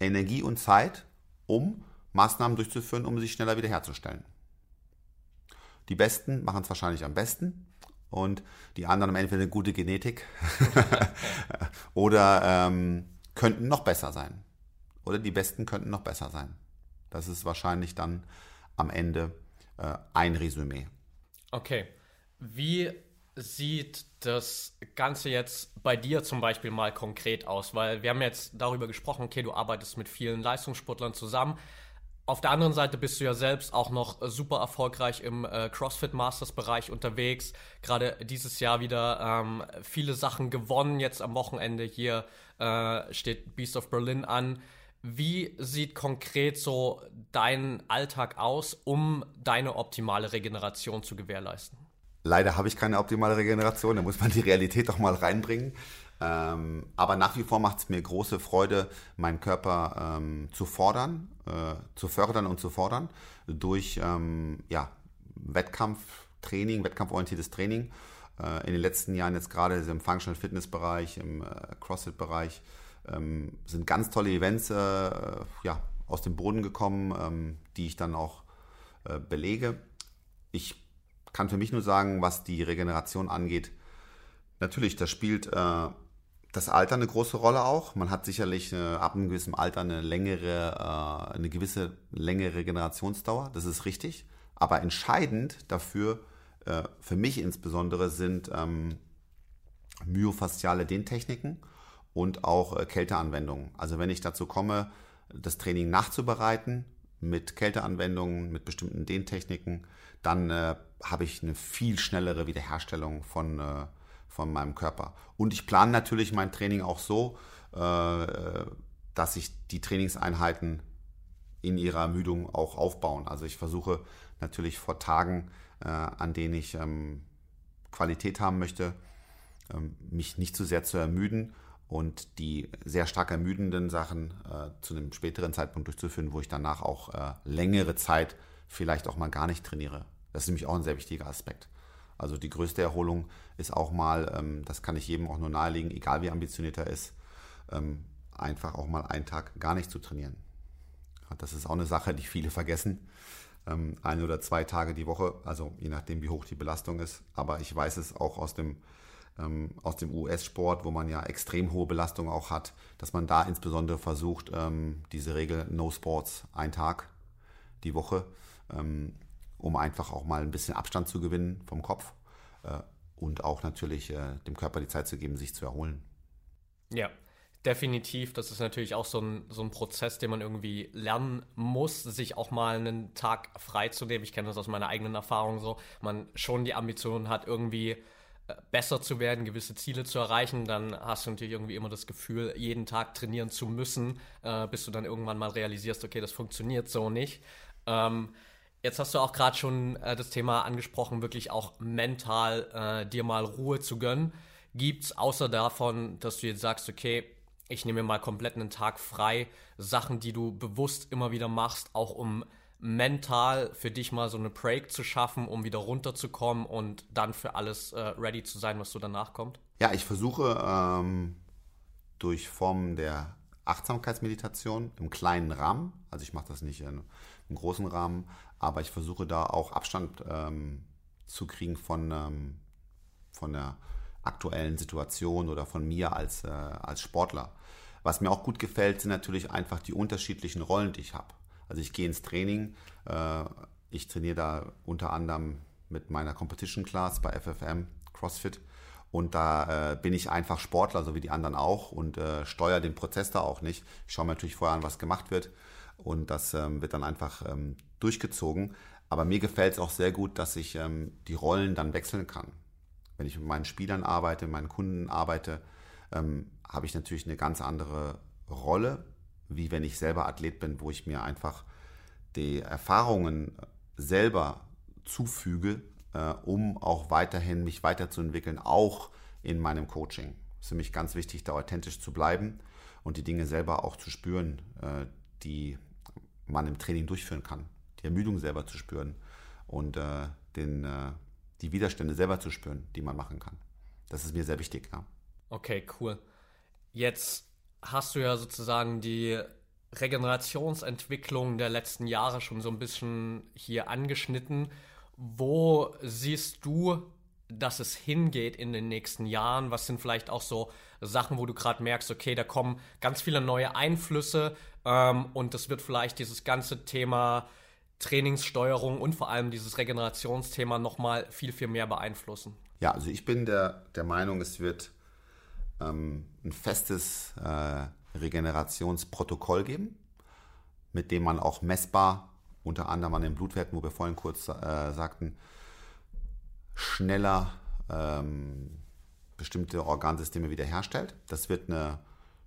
Energie und Zeit, um Maßnahmen durchzuführen, um sich schneller wiederherzustellen. Die Besten machen es wahrscheinlich am besten und die anderen haben entweder eine gute Genetik oder ähm, könnten noch besser sein. Oder die Besten könnten noch besser sein. Das ist wahrscheinlich dann am Ende äh, ein Resümee. Okay. Wie sieht das Ganze jetzt bei dir zum Beispiel mal konkret aus? Weil wir haben jetzt darüber gesprochen, okay, du arbeitest mit vielen Leistungssportlern zusammen. Auf der anderen Seite bist du ja selbst auch noch super erfolgreich im äh, CrossFit Masters Bereich unterwegs. Gerade dieses Jahr wieder ähm, viele Sachen gewonnen. Jetzt am Wochenende hier äh, steht Beast of Berlin an. Wie sieht konkret so dein Alltag aus, um deine optimale Regeneration zu gewährleisten? Leider habe ich keine optimale Regeneration, da muss man die Realität doch mal reinbringen. Ähm, aber nach wie vor macht es mir große Freude, meinen Körper ähm, zu fordern, äh, zu fördern und zu fordern durch ähm, ja, Wettkampftraining, wettkampforientiertes Training. Äh, in den letzten Jahren jetzt gerade im Functional Fitness Bereich, im äh, CrossFit Bereich ähm, sind ganz tolle Events äh, ja, aus dem Boden gekommen, ähm, die ich dann auch äh, belege. Ich kann für mich nur sagen, was die Regeneration angeht, natürlich, das spielt äh, das Alter eine große Rolle auch. Man hat sicherlich äh, ab einem gewissen Alter eine längere, äh, eine gewisse längere Regenerationsdauer, das ist richtig. Aber entscheidend dafür, äh, für mich insbesondere, sind ähm, myofasziale Dehntechniken und auch äh, Kälteanwendungen. Also wenn ich dazu komme, das Training nachzubereiten mit Kälteanwendungen, mit bestimmten Dehntechniken, dann äh, habe ich eine viel schnellere Wiederherstellung von, äh, von meinem Körper. Und ich plane natürlich mein Training auch so, äh, dass ich die Trainingseinheiten in ihrer Ermüdung auch aufbauen. Also ich versuche natürlich vor Tagen, äh, an denen ich ähm, Qualität haben möchte, ähm, mich nicht zu sehr zu ermüden und die sehr stark ermüdenden Sachen äh, zu einem späteren Zeitpunkt durchzuführen, wo ich danach auch äh, längere Zeit vielleicht auch mal gar nicht trainiere. Das ist nämlich auch ein sehr wichtiger Aspekt. Also die größte Erholung ist auch mal, ähm, das kann ich jedem auch nur nahelegen, egal wie ambitioniert er ist, ähm, einfach auch mal einen Tag gar nicht zu trainieren. Das ist auch eine Sache, die viele vergessen. Ähm, ein oder zwei Tage die Woche, also je nachdem, wie hoch die Belastung ist. Aber ich weiß es auch aus dem, ähm, aus dem US-Sport, wo man ja extrem hohe Belastung auch hat, dass man da insbesondere versucht, ähm, diese Regel No Sports, ein Tag die Woche, ähm, um einfach auch mal ein bisschen Abstand zu gewinnen vom Kopf äh, und auch natürlich äh, dem Körper die Zeit zu geben, sich zu erholen. Ja, definitiv. Das ist natürlich auch so ein, so ein Prozess, den man irgendwie lernen muss, sich auch mal einen Tag frei zu nehmen. Ich kenne das aus meiner eigenen Erfahrung so. Man schon die Ambition hat, irgendwie äh, besser zu werden, gewisse Ziele zu erreichen, dann hast du natürlich irgendwie immer das Gefühl, jeden Tag trainieren zu müssen, äh, bis du dann irgendwann mal realisierst, okay, das funktioniert so nicht. Ähm, Jetzt hast du auch gerade schon äh, das Thema angesprochen, wirklich auch mental äh, dir mal Ruhe zu gönnen. Gibt es außer davon, dass du jetzt sagst, okay, ich nehme mir mal komplett einen Tag frei, Sachen, die du bewusst immer wieder machst, auch um mental für dich mal so eine Break zu schaffen, um wieder runterzukommen und dann für alles äh, ready zu sein, was so danach kommt? Ja, ich versuche ähm, durch Formen der Achtsamkeitsmeditation im kleinen Rahmen, also ich mache das nicht in, im großen Rahmen, aber ich versuche da auch Abstand ähm, zu kriegen von, ähm, von der aktuellen Situation oder von mir als, äh, als Sportler. Was mir auch gut gefällt, sind natürlich einfach die unterschiedlichen Rollen, die ich habe. Also ich gehe ins Training, äh, ich trainiere da unter anderem mit meiner Competition Class bei FFM CrossFit. Und da äh, bin ich einfach Sportler, so wie die anderen auch, und äh, steuere den Prozess da auch nicht. Ich schaue mir natürlich vorher an, was gemacht wird. Und das ähm, wird dann einfach ähm, durchgezogen. Aber mir gefällt es auch sehr gut, dass ich ähm, die Rollen dann wechseln kann. Wenn ich mit meinen Spielern arbeite, mit meinen Kunden arbeite, ähm, habe ich natürlich eine ganz andere Rolle, wie wenn ich selber Athlet bin, wo ich mir einfach die Erfahrungen selber zufüge, äh, um auch weiterhin mich weiterzuentwickeln, auch in meinem Coaching. Es ist für mich ganz wichtig, da authentisch zu bleiben und die Dinge selber auch zu spüren, äh, die man im Training durchführen kann. Ermüdung selber zu spüren und äh, den, äh, die Widerstände selber zu spüren, die man machen kann. Das ist mir sehr wichtig, ja. Okay, cool. Jetzt hast du ja sozusagen die Regenerationsentwicklung der letzten Jahre schon so ein bisschen hier angeschnitten. Wo siehst du, dass es hingeht in den nächsten Jahren? Was sind vielleicht auch so Sachen, wo du gerade merkst, okay, da kommen ganz viele neue Einflüsse ähm, und das wird vielleicht dieses ganze Thema Trainingssteuerung und vor allem dieses Regenerationsthema nochmal viel, viel mehr beeinflussen? Ja, also ich bin der, der Meinung, es wird ähm, ein festes äh, Regenerationsprotokoll geben, mit dem man auch messbar, unter anderem an den Blutwerten, wo wir vorhin kurz äh, sagten, schneller ähm, bestimmte Organsysteme wiederherstellt. Das wird eine,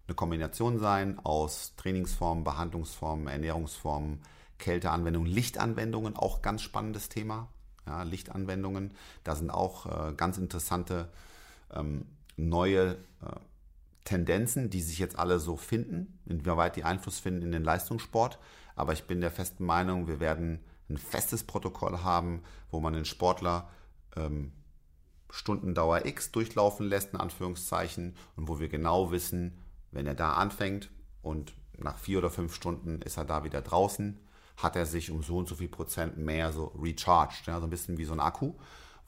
eine Kombination sein aus Trainingsformen, Behandlungsformen, Ernährungsformen, Kälteanwendungen, Lichtanwendungen, auch ganz spannendes Thema. Ja, Lichtanwendungen, da sind auch äh, ganz interessante ähm, neue äh, Tendenzen, die sich jetzt alle so finden, inwieweit die Einfluss finden in den Leistungssport. Aber ich bin der festen Meinung, wir werden ein festes Protokoll haben, wo man den Sportler ähm, Stundendauer X durchlaufen lässt, in Anführungszeichen, und wo wir genau wissen, wenn er da anfängt und nach vier oder fünf Stunden ist er da wieder draußen, hat er sich um so und so viel Prozent mehr so recharged, ja, so ein bisschen wie so ein Akku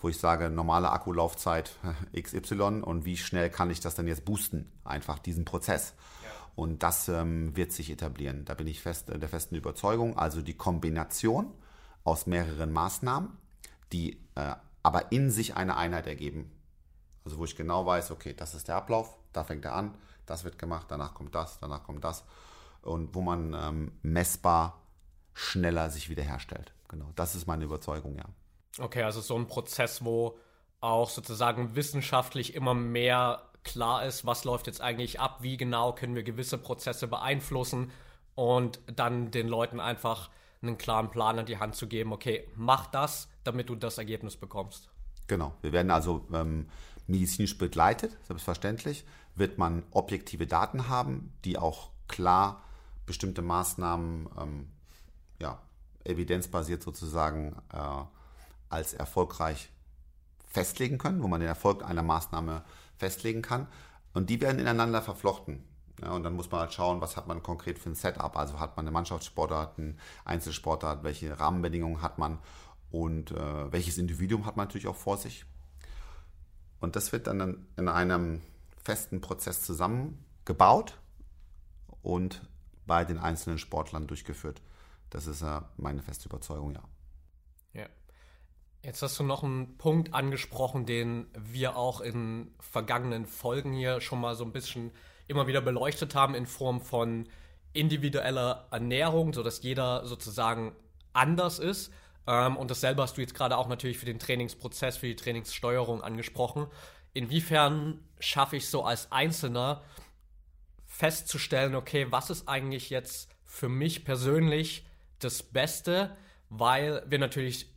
wo ich sage, normale Akkulaufzeit XY und wie schnell kann ich das denn jetzt boosten? Einfach diesen Prozess. Ja. Und das ähm, wird sich etablieren. Da bin ich fest, der festen Überzeugung. Also die Kombination aus mehreren Maßnahmen, die äh, aber in sich eine Einheit ergeben. Also wo ich genau weiß, okay, das ist der Ablauf, da fängt er an, das wird gemacht, danach kommt das, danach kommt das. Und wo man ähm, messbar schneller sich wiederherstellt. Genau, das ist meine Überzeugung, ja. Okay, also so ein Prozess, wo auch sozusagen wissenschaftlich immer mehr klar ist, was läuft jetzt eigentlich ab, wie genau können wir gewisse Prozesse beeinflussen und dann den Leuten einfach einen klaren Plan an die Hand zu geben, okay, mach das, damit du das Ergebnis bekommst. Genau, wir werden also ähm, medizinisch begleitet, selbstverständlich, wird man objektive Daten haben, die auch klar bestimmte Maßnahmen ähm, evidenzbasiert sozusagen äh, als erfolgreich festlegen können, wo man den Erfolg einer Maßnahme festlegen kann. Und die werden ineinander verflochten. Ja, und dann muss man halt schauen, was hat man konkret für ein Setup. Also hat man eine Mannschaftssportart, eine Einzelsportart, welche Rahmenbedingungen hat man und äh, welches Individuum hat man natürlich auch vor sich. Und das wird dann in einem festen Prozess zusammengebaut und bei den einzelnen Sportlern durchgeführt. Das ist äh, meine feste Überzeugung, ja. Ja. Jetzt hast du noch einen Punkt angesprochen, den wir auch in vergangenen Folgen hier schon mal so ein bisschen immer wieder beleuchtet haben in Form von individueller Ernährung, sodass jeder sozusagen anders ist. Ähm, und dasselbe hast du jetzt gerade auch natürlich für den Trainingsprozess, für die Trainingssteuerung angesprochen. Inwiefern schaffe ich so als Einzelner festzustellen, okay, was ist eigentlich jetzt für mich persönlich das Beste, weil wir natürlich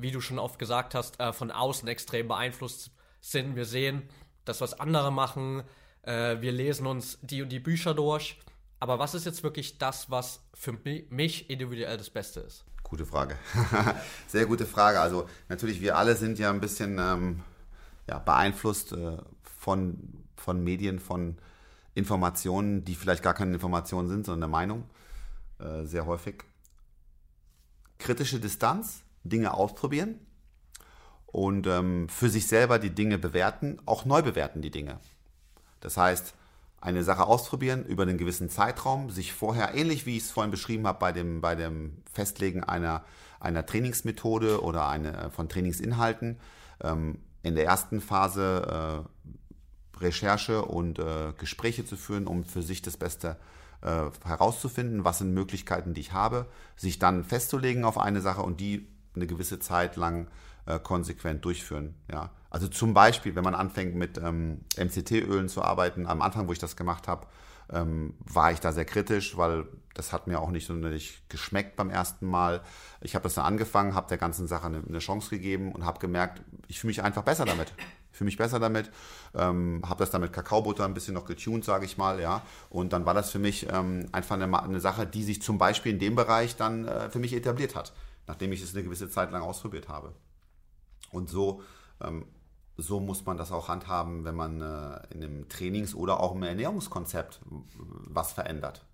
wie du schon oft gesagt hast, äh, von außen extrem beeinflusst sind. Wir sehen das, was andere machen. Äh, wir lesen uns die und die Bücher durch. Aber was ist jetzt wirklich das, was für mich individuell das Beste ist? Gute Frage. Sehr gute Frage. Also natürlich, wir alle sind ja ein bisschen ähm, ja, beeinflusst äh, von, von Medien, von Informationen, die vielleicht gar keine Informationen sind, sondern eine Meinung. Äh, sehr häufig. Kritische Distanz Dinge ausprobieren und ähm, für sich selber die Dinge bewerten, auch neu bewerten die Dinge. Das heißt, eine Sache ausprobieren über einen gewissen Zeitraum, sich vorher, ähnlich wie ich es vorhin beschrieben habe, bei dem, bei dem Festlegen einer, einer Trainingsmethode oder eine, von Trainingsinhalten, ähm, in der ersten Phase äh, Recherche und äh, Gespräche zu führen, um für sich das Beste äh, herauszufinden, was sind Möglichkeiten, die ich habe, sich dann festzulegen auf eine Sache und die eine gewisse Zeit lang äh, konsequent durchführen. Ja. Also zum Beispiel, wenn man anfängt mit ähm, MCT-Ölen zu arbeiten, am Anfang, wo ich das gemacht habe, ähm, war ich da sehr kritisch, weil das hat mir auch nicht sonderlich geschmeckt beim ersten Mal. Ich habe das dann angefangen, habe der ganzen Sache eine, eine Chance gegeben und habe gemerkt, ich fühle mich einfach besser damit. Fühle mich besser damit, ähm, habe das dann mit Kakaobutter ein bisschen noch getuned, sage ich mal, ja. Und dann war das für mich ähm, einfach eine, eine, Sache, die sich zum Beispiel in dem Bereich dann äh, für mich etabliert hat, nachdem ich es eine gewisse Zeit lang ausprobiert habe. Und so ähm, so muss man das auch handhaben, wenn man äh, in einem Trainings- oder auch im Ernährungskonzept was verändert.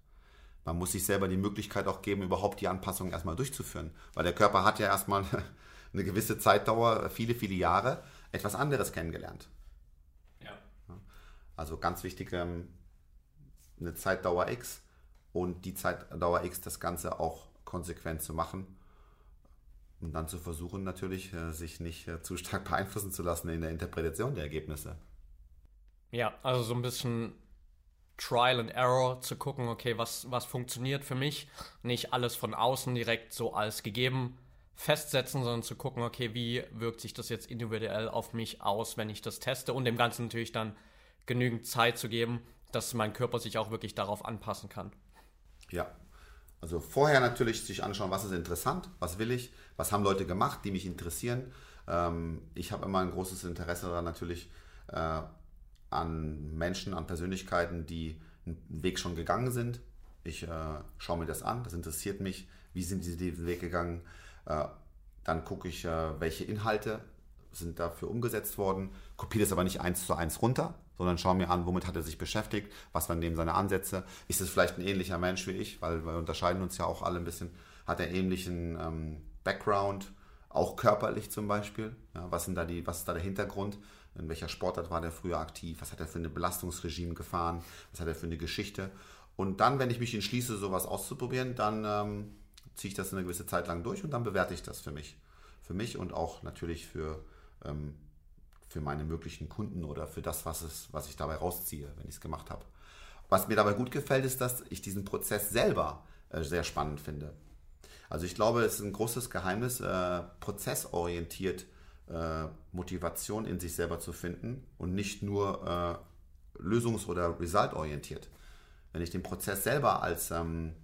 Man muss sich selber die Möglichkeit auch geben, überhaupt die Anpassung erstmal durchzuführen. Weil der Körper hat ja erstmal eine gewisse Zeitdauer, viele, viele Jahre, etwas anderes kennengelernt. Ja. Also ganz wichtig, ähm, eine Zeitdauer X und die Zeitdauer X das Ganze auch konsequent zu machen und dann zu versuchen natürlich, äh, sich nicht äh, zu stark beeinflussen zu lassen in der Interpretation der Ergebnisse. Ja, also so ein bisschen Trial and Error zu gucken, okay, was, was funktioniert für mich. Nicht alles von außen direkt so als gegeben festsetzen, sondern zu gucken, okay, wie wirkt sich das jetzt individuell auf mich aus, wenn ich das teste und dem Ganzen natürlich dann genügend Zeit zu geben, dass mein Körper sich auch wirklich darauf anpassen kann. Ja, also vorher natürlich sich anschauen, was ist interessant, was will ich, was haben Leute gemacht, die mich interessieren. Ähm, ich habe immer ein großes Interesse daran natürlich äh, an Menschen, an Persönlichkeiten, die einen Weg schon gegangen sind. Ich äh, schaue mir das an, das interessiert mich, wie sind sie diesen Weg gegangen. Äh, dann gucke ich, äh, welche Inhalte sind dafür umgesetzt worden, kopiere das aber nicht eins zu eins runter, sondern schaue mir an, womit hat er sich beschäftigt, was waren neben seine Ansätze. Ist es vielleicht ein ähnlicher Mensch wie ich, weil wir unterscheiden uns ja auch alle ein bisschen, hat er ähnlichen ähm, Background, auch körperlich zum Beispiel. Ja, was, sind da die, was ist da der Hintergrund? In welcher Sportart war der früher aktiv? Was hat er für ein Belastungsregime gefahren? Was hat er für eine Geschichte? Und dann, wenn ich mich entschließe, sowas auszuprobieren, dann ähm, ziehe ich das eine gewisse Zeit lang durch und dann bewerte ich das für mich. Für mich und auch natürlich für ähm, für meine möglichen Kunden oder für das, was, es, was ich dabei rausziehe, wenn ich es gemacht habe. Was mir dabei gut gefällt, ist, dass ich diesen Prozess selber äh, sehr spannend finde. Also ich glaube, es ist ein großes Geheimnis, äh, prozessorientiert äh, Motivation in sich selber zu finden und nicht nur äh, lösungs- oder resultorientiert. Wenn ich den Prozess selber als, ähm,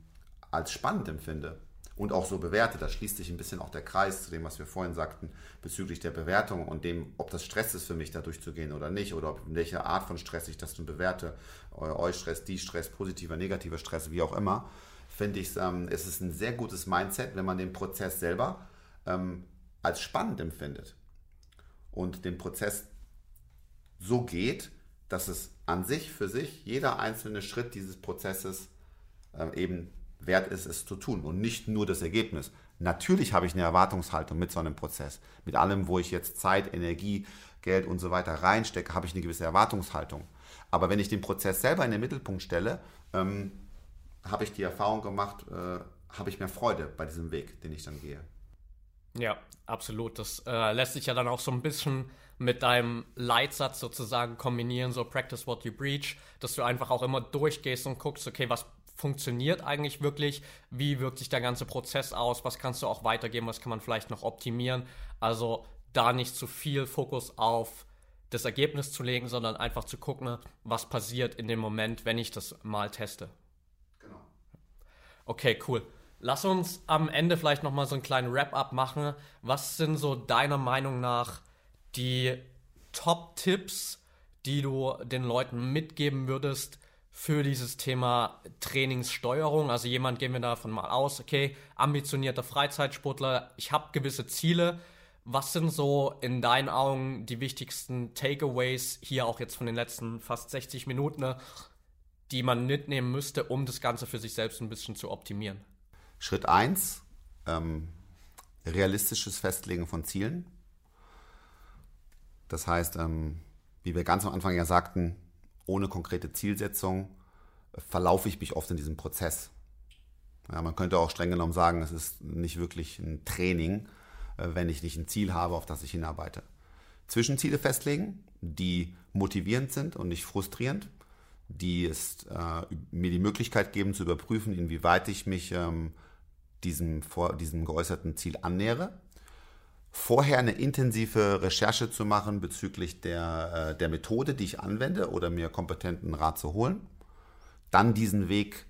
als spannend empfinde, und auch so bewerte. Da schließt sich ein bisschen auch der Kreis zu dem, was wir vorhin sagten, bezüglich der Bewertung und dem, ob das Stress ist für mich, da durchzugehen oder nicht, oder ob, in welcher Art von Stress ich das nun bewerte. Die Stress, positiver, negativer Stress, wie auch immer, finde ich, ähm, es ist ein sehr gutes Mindset, wenn man den Prozess selber ähm, als spannend empfindet und den Prozess so geht, dass es an sich für sich jeder einzelne Schritt dieses Prozesses äh, eben wert ist, es zu tun und nicht nur das Ergebnis. Natürlich habe ich eine Erwartungshaltung mit so einem Prozess. Mit allem, wo ich jetzt Zeit, Energie, Geld und so weiter reinstecke, habe ich eine gewisse Erwartungshaltung. Aber wenn ich den Prozess selber in den Mittelpunkt stelle, ähm, habe ich die Erfahrung gemacht, äh, habe ich mehr Freude bei diesem Weg, den ich dann gehe. Ja, absolut. Das äh, lässt sich ja dann auch so ein bisschen mit deinem Leitsatz sozusagen kombinieren, so practice what you preach, dass du einfach auch immer durchgehst und guckst, okay, was funktioniert eigentlich wirklich, wie wirkt sich der ganze Prozess aus, was kannst du auch weitergeben, was kann man vielleicht noch optimieren. Also da nicht zu viel Fokus auf das Ergebnis zu legen, sondern einfach zu gucken, was passiert in dem Moment, wenn ich das mal teste. Genau. Okay, cool. Lass uns am Ende vielleicht nochmal so einen kleinen Wrap-up machen. Was sind so deiner Meinung nach die Top-Tipps, die du den Leuten mitgeben würdest, für dieses Thema Trainingssteuerung. Also jemand, gehen wir davon mal aus, okay, ambitionierter Freizeitsportler, ich habe gewisse Ziele. Was sind so in deinen Augen die wichtigsten Takeaways hier auch jetzt von den letzten fast 60 Minuten, ne, die man mitnehmen müsste, um das Ganze für sich selbst ein bisschen zu optimieren? Schritt 1, ähm, realistisches Festlegen von Zielen. Das heißt, ähm, wie wir ganz am Anfang ja sagten, ohne konkrete Zielsetzung verlaufe ich mich oft in diesem Prozess. Ja, man könnte auch streng genommen sagen, es ist nicht wirklich ein Training, äh, wenn ich nicht ein Ziel habe, auf das ich hinarbeite. Zwischenziele festlegen, die motivierend sind und nicht frustrierend, die es, äh, mir die Möglichkeit geben zu überprüfen, inwieweit ich mich ähm, diesem, vor, diesem geäußerten Ziel annähere. Vorher eine intensive Recherche zu machen bezüglich der, äh, der Methode, die ich anwende oder mir kompetenten Rat zu holen. Dann diesen Weg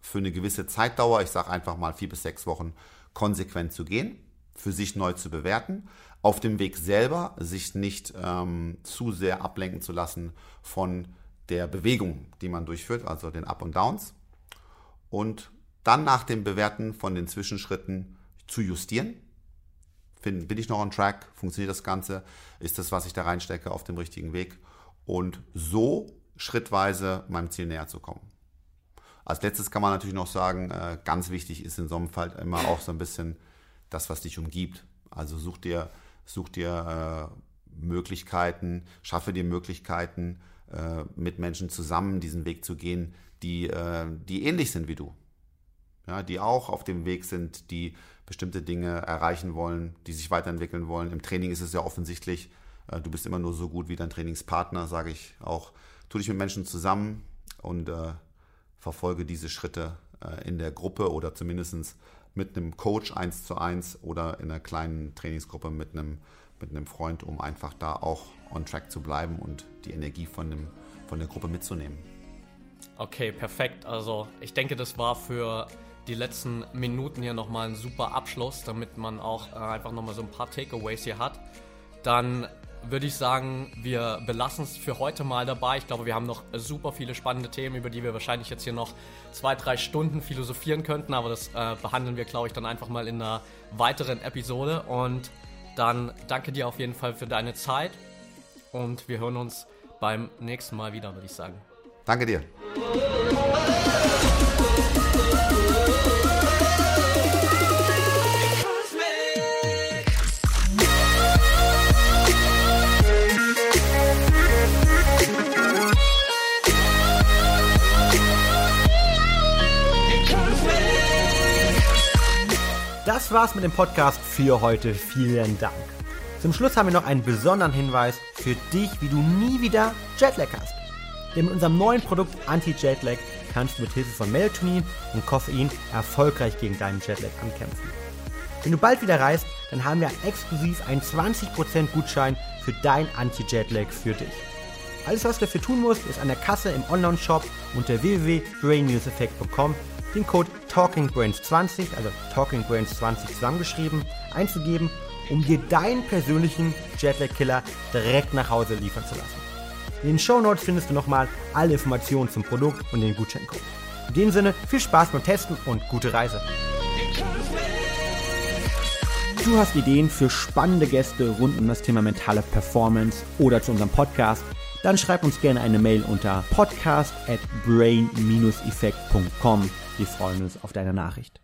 für eine gewisse Zeitdauer, ich sage einfach mal vier bis sechs Wochen, konsequent zu gehen, für sich neu zu bewerten. Auf dem Weg selber sich nicht ähm, zu sehr ablenken zu lassen von der Bewegung, die man durchführt, also den Up und Downs. Und dann nach dem Bewerten von den Zwischenschritten zu justieren. Bin, bin ich noch on track? Funktioniert das Ganze? Ist das, was ich da reinstecke, auf dem richtigen Weg? Und so schrittweise meinem Ziel näher zu kommen. Als letztes kann man natürlich noch sagen, äh, ganz wichtig ist in so einem Fall immer auch so ein bisschen das, was dich umgibt. Also such dir, such dir äh, Möglichkeiten, schaffe dir Möglichkeiten, äh, mit Menschen zusammen diesen Weg zu gehen, die, die ähnlich sind wie du. Ja, die auch auf dem Weg sind, die bestimmte Dinge erreichen wollen, die sich weiterentwickeln wollen. Im Training ist es ja offensichtlich, äh, du bist immer nur so gut wie dein Trainingspartner, sage ich auch. Tu dich mit Menschen zusammen und äh, verfolge diese Schritte äh, in der Gruppe oder zumindest mit einem Coach eins zu eins oder in einer kleinen Trainingsgruppe mit einem, mit einem Freund, um einfach da auch on track zu bleiben und die Energie von, dem, von der Gruppe mitzunehmen. Okay, perfekt. Also ich denke, das war für die letzten Minuten hier nochmal ein super Abschluss, damit man auch äh, einfach nochmal so ein paar Takeaways hier hat. Dann würde ich sagen, wir belassen es für heute mal dabei. Ich glaube, wir haben noch super viele spannende Themen, über die wir wahrscheinlich jetzt hier noch zwei, drei Stunden philosophieren könnten, aber das äh, behandeln wir, glaube ich, dann einfach mal in einer weiteren Episode. Und dann danke dir auf jeden Fall für deine Zeit und wir hören uns beim nächsten Mal wieder, würde ich sagen. Danke dir. Das war's mit dem Podcast für heute. Vielen Dank. Zum Schluss haben wir noch einen besonderen Hinweis für dich, wie du nie wieder Jetlag hast. Denn mit unserem neuen Produkt Anti-Jetlag kannst du mit Hilfe von Melatonin und Koffein erfolgreich gegen deinen Jetlag ankämpfen. Wenn du bald wieder reist, dann haben wir exklusiv einen 20% Gutschein für dein Anti-Jetlag für dich. Alles, was du dafür tun musst, ist an der Kasse im Online-Shop unter www.brainnewseffect.com den Code TalkingBrains20, also TalkingBrains20 zusammengeschrieben, einzugeben, um dir deinen persönlichen Jetlag-Killer direkt nach Hause liefern zu lassen. In den Show Notes findest du nochmal alle Informationen zum Produkt und den Gutscheincode. In dem Sinne, viel Spaß beim Testen und gute Reise. Du hast Ideen für spannende Gäste rund um das Thema mentale Performance oder zu unserem Podcast? Dann schreib uns gerne eine Mail unter podcast at brain-effekt.com. Wir freuen uns auf deine Nachricht.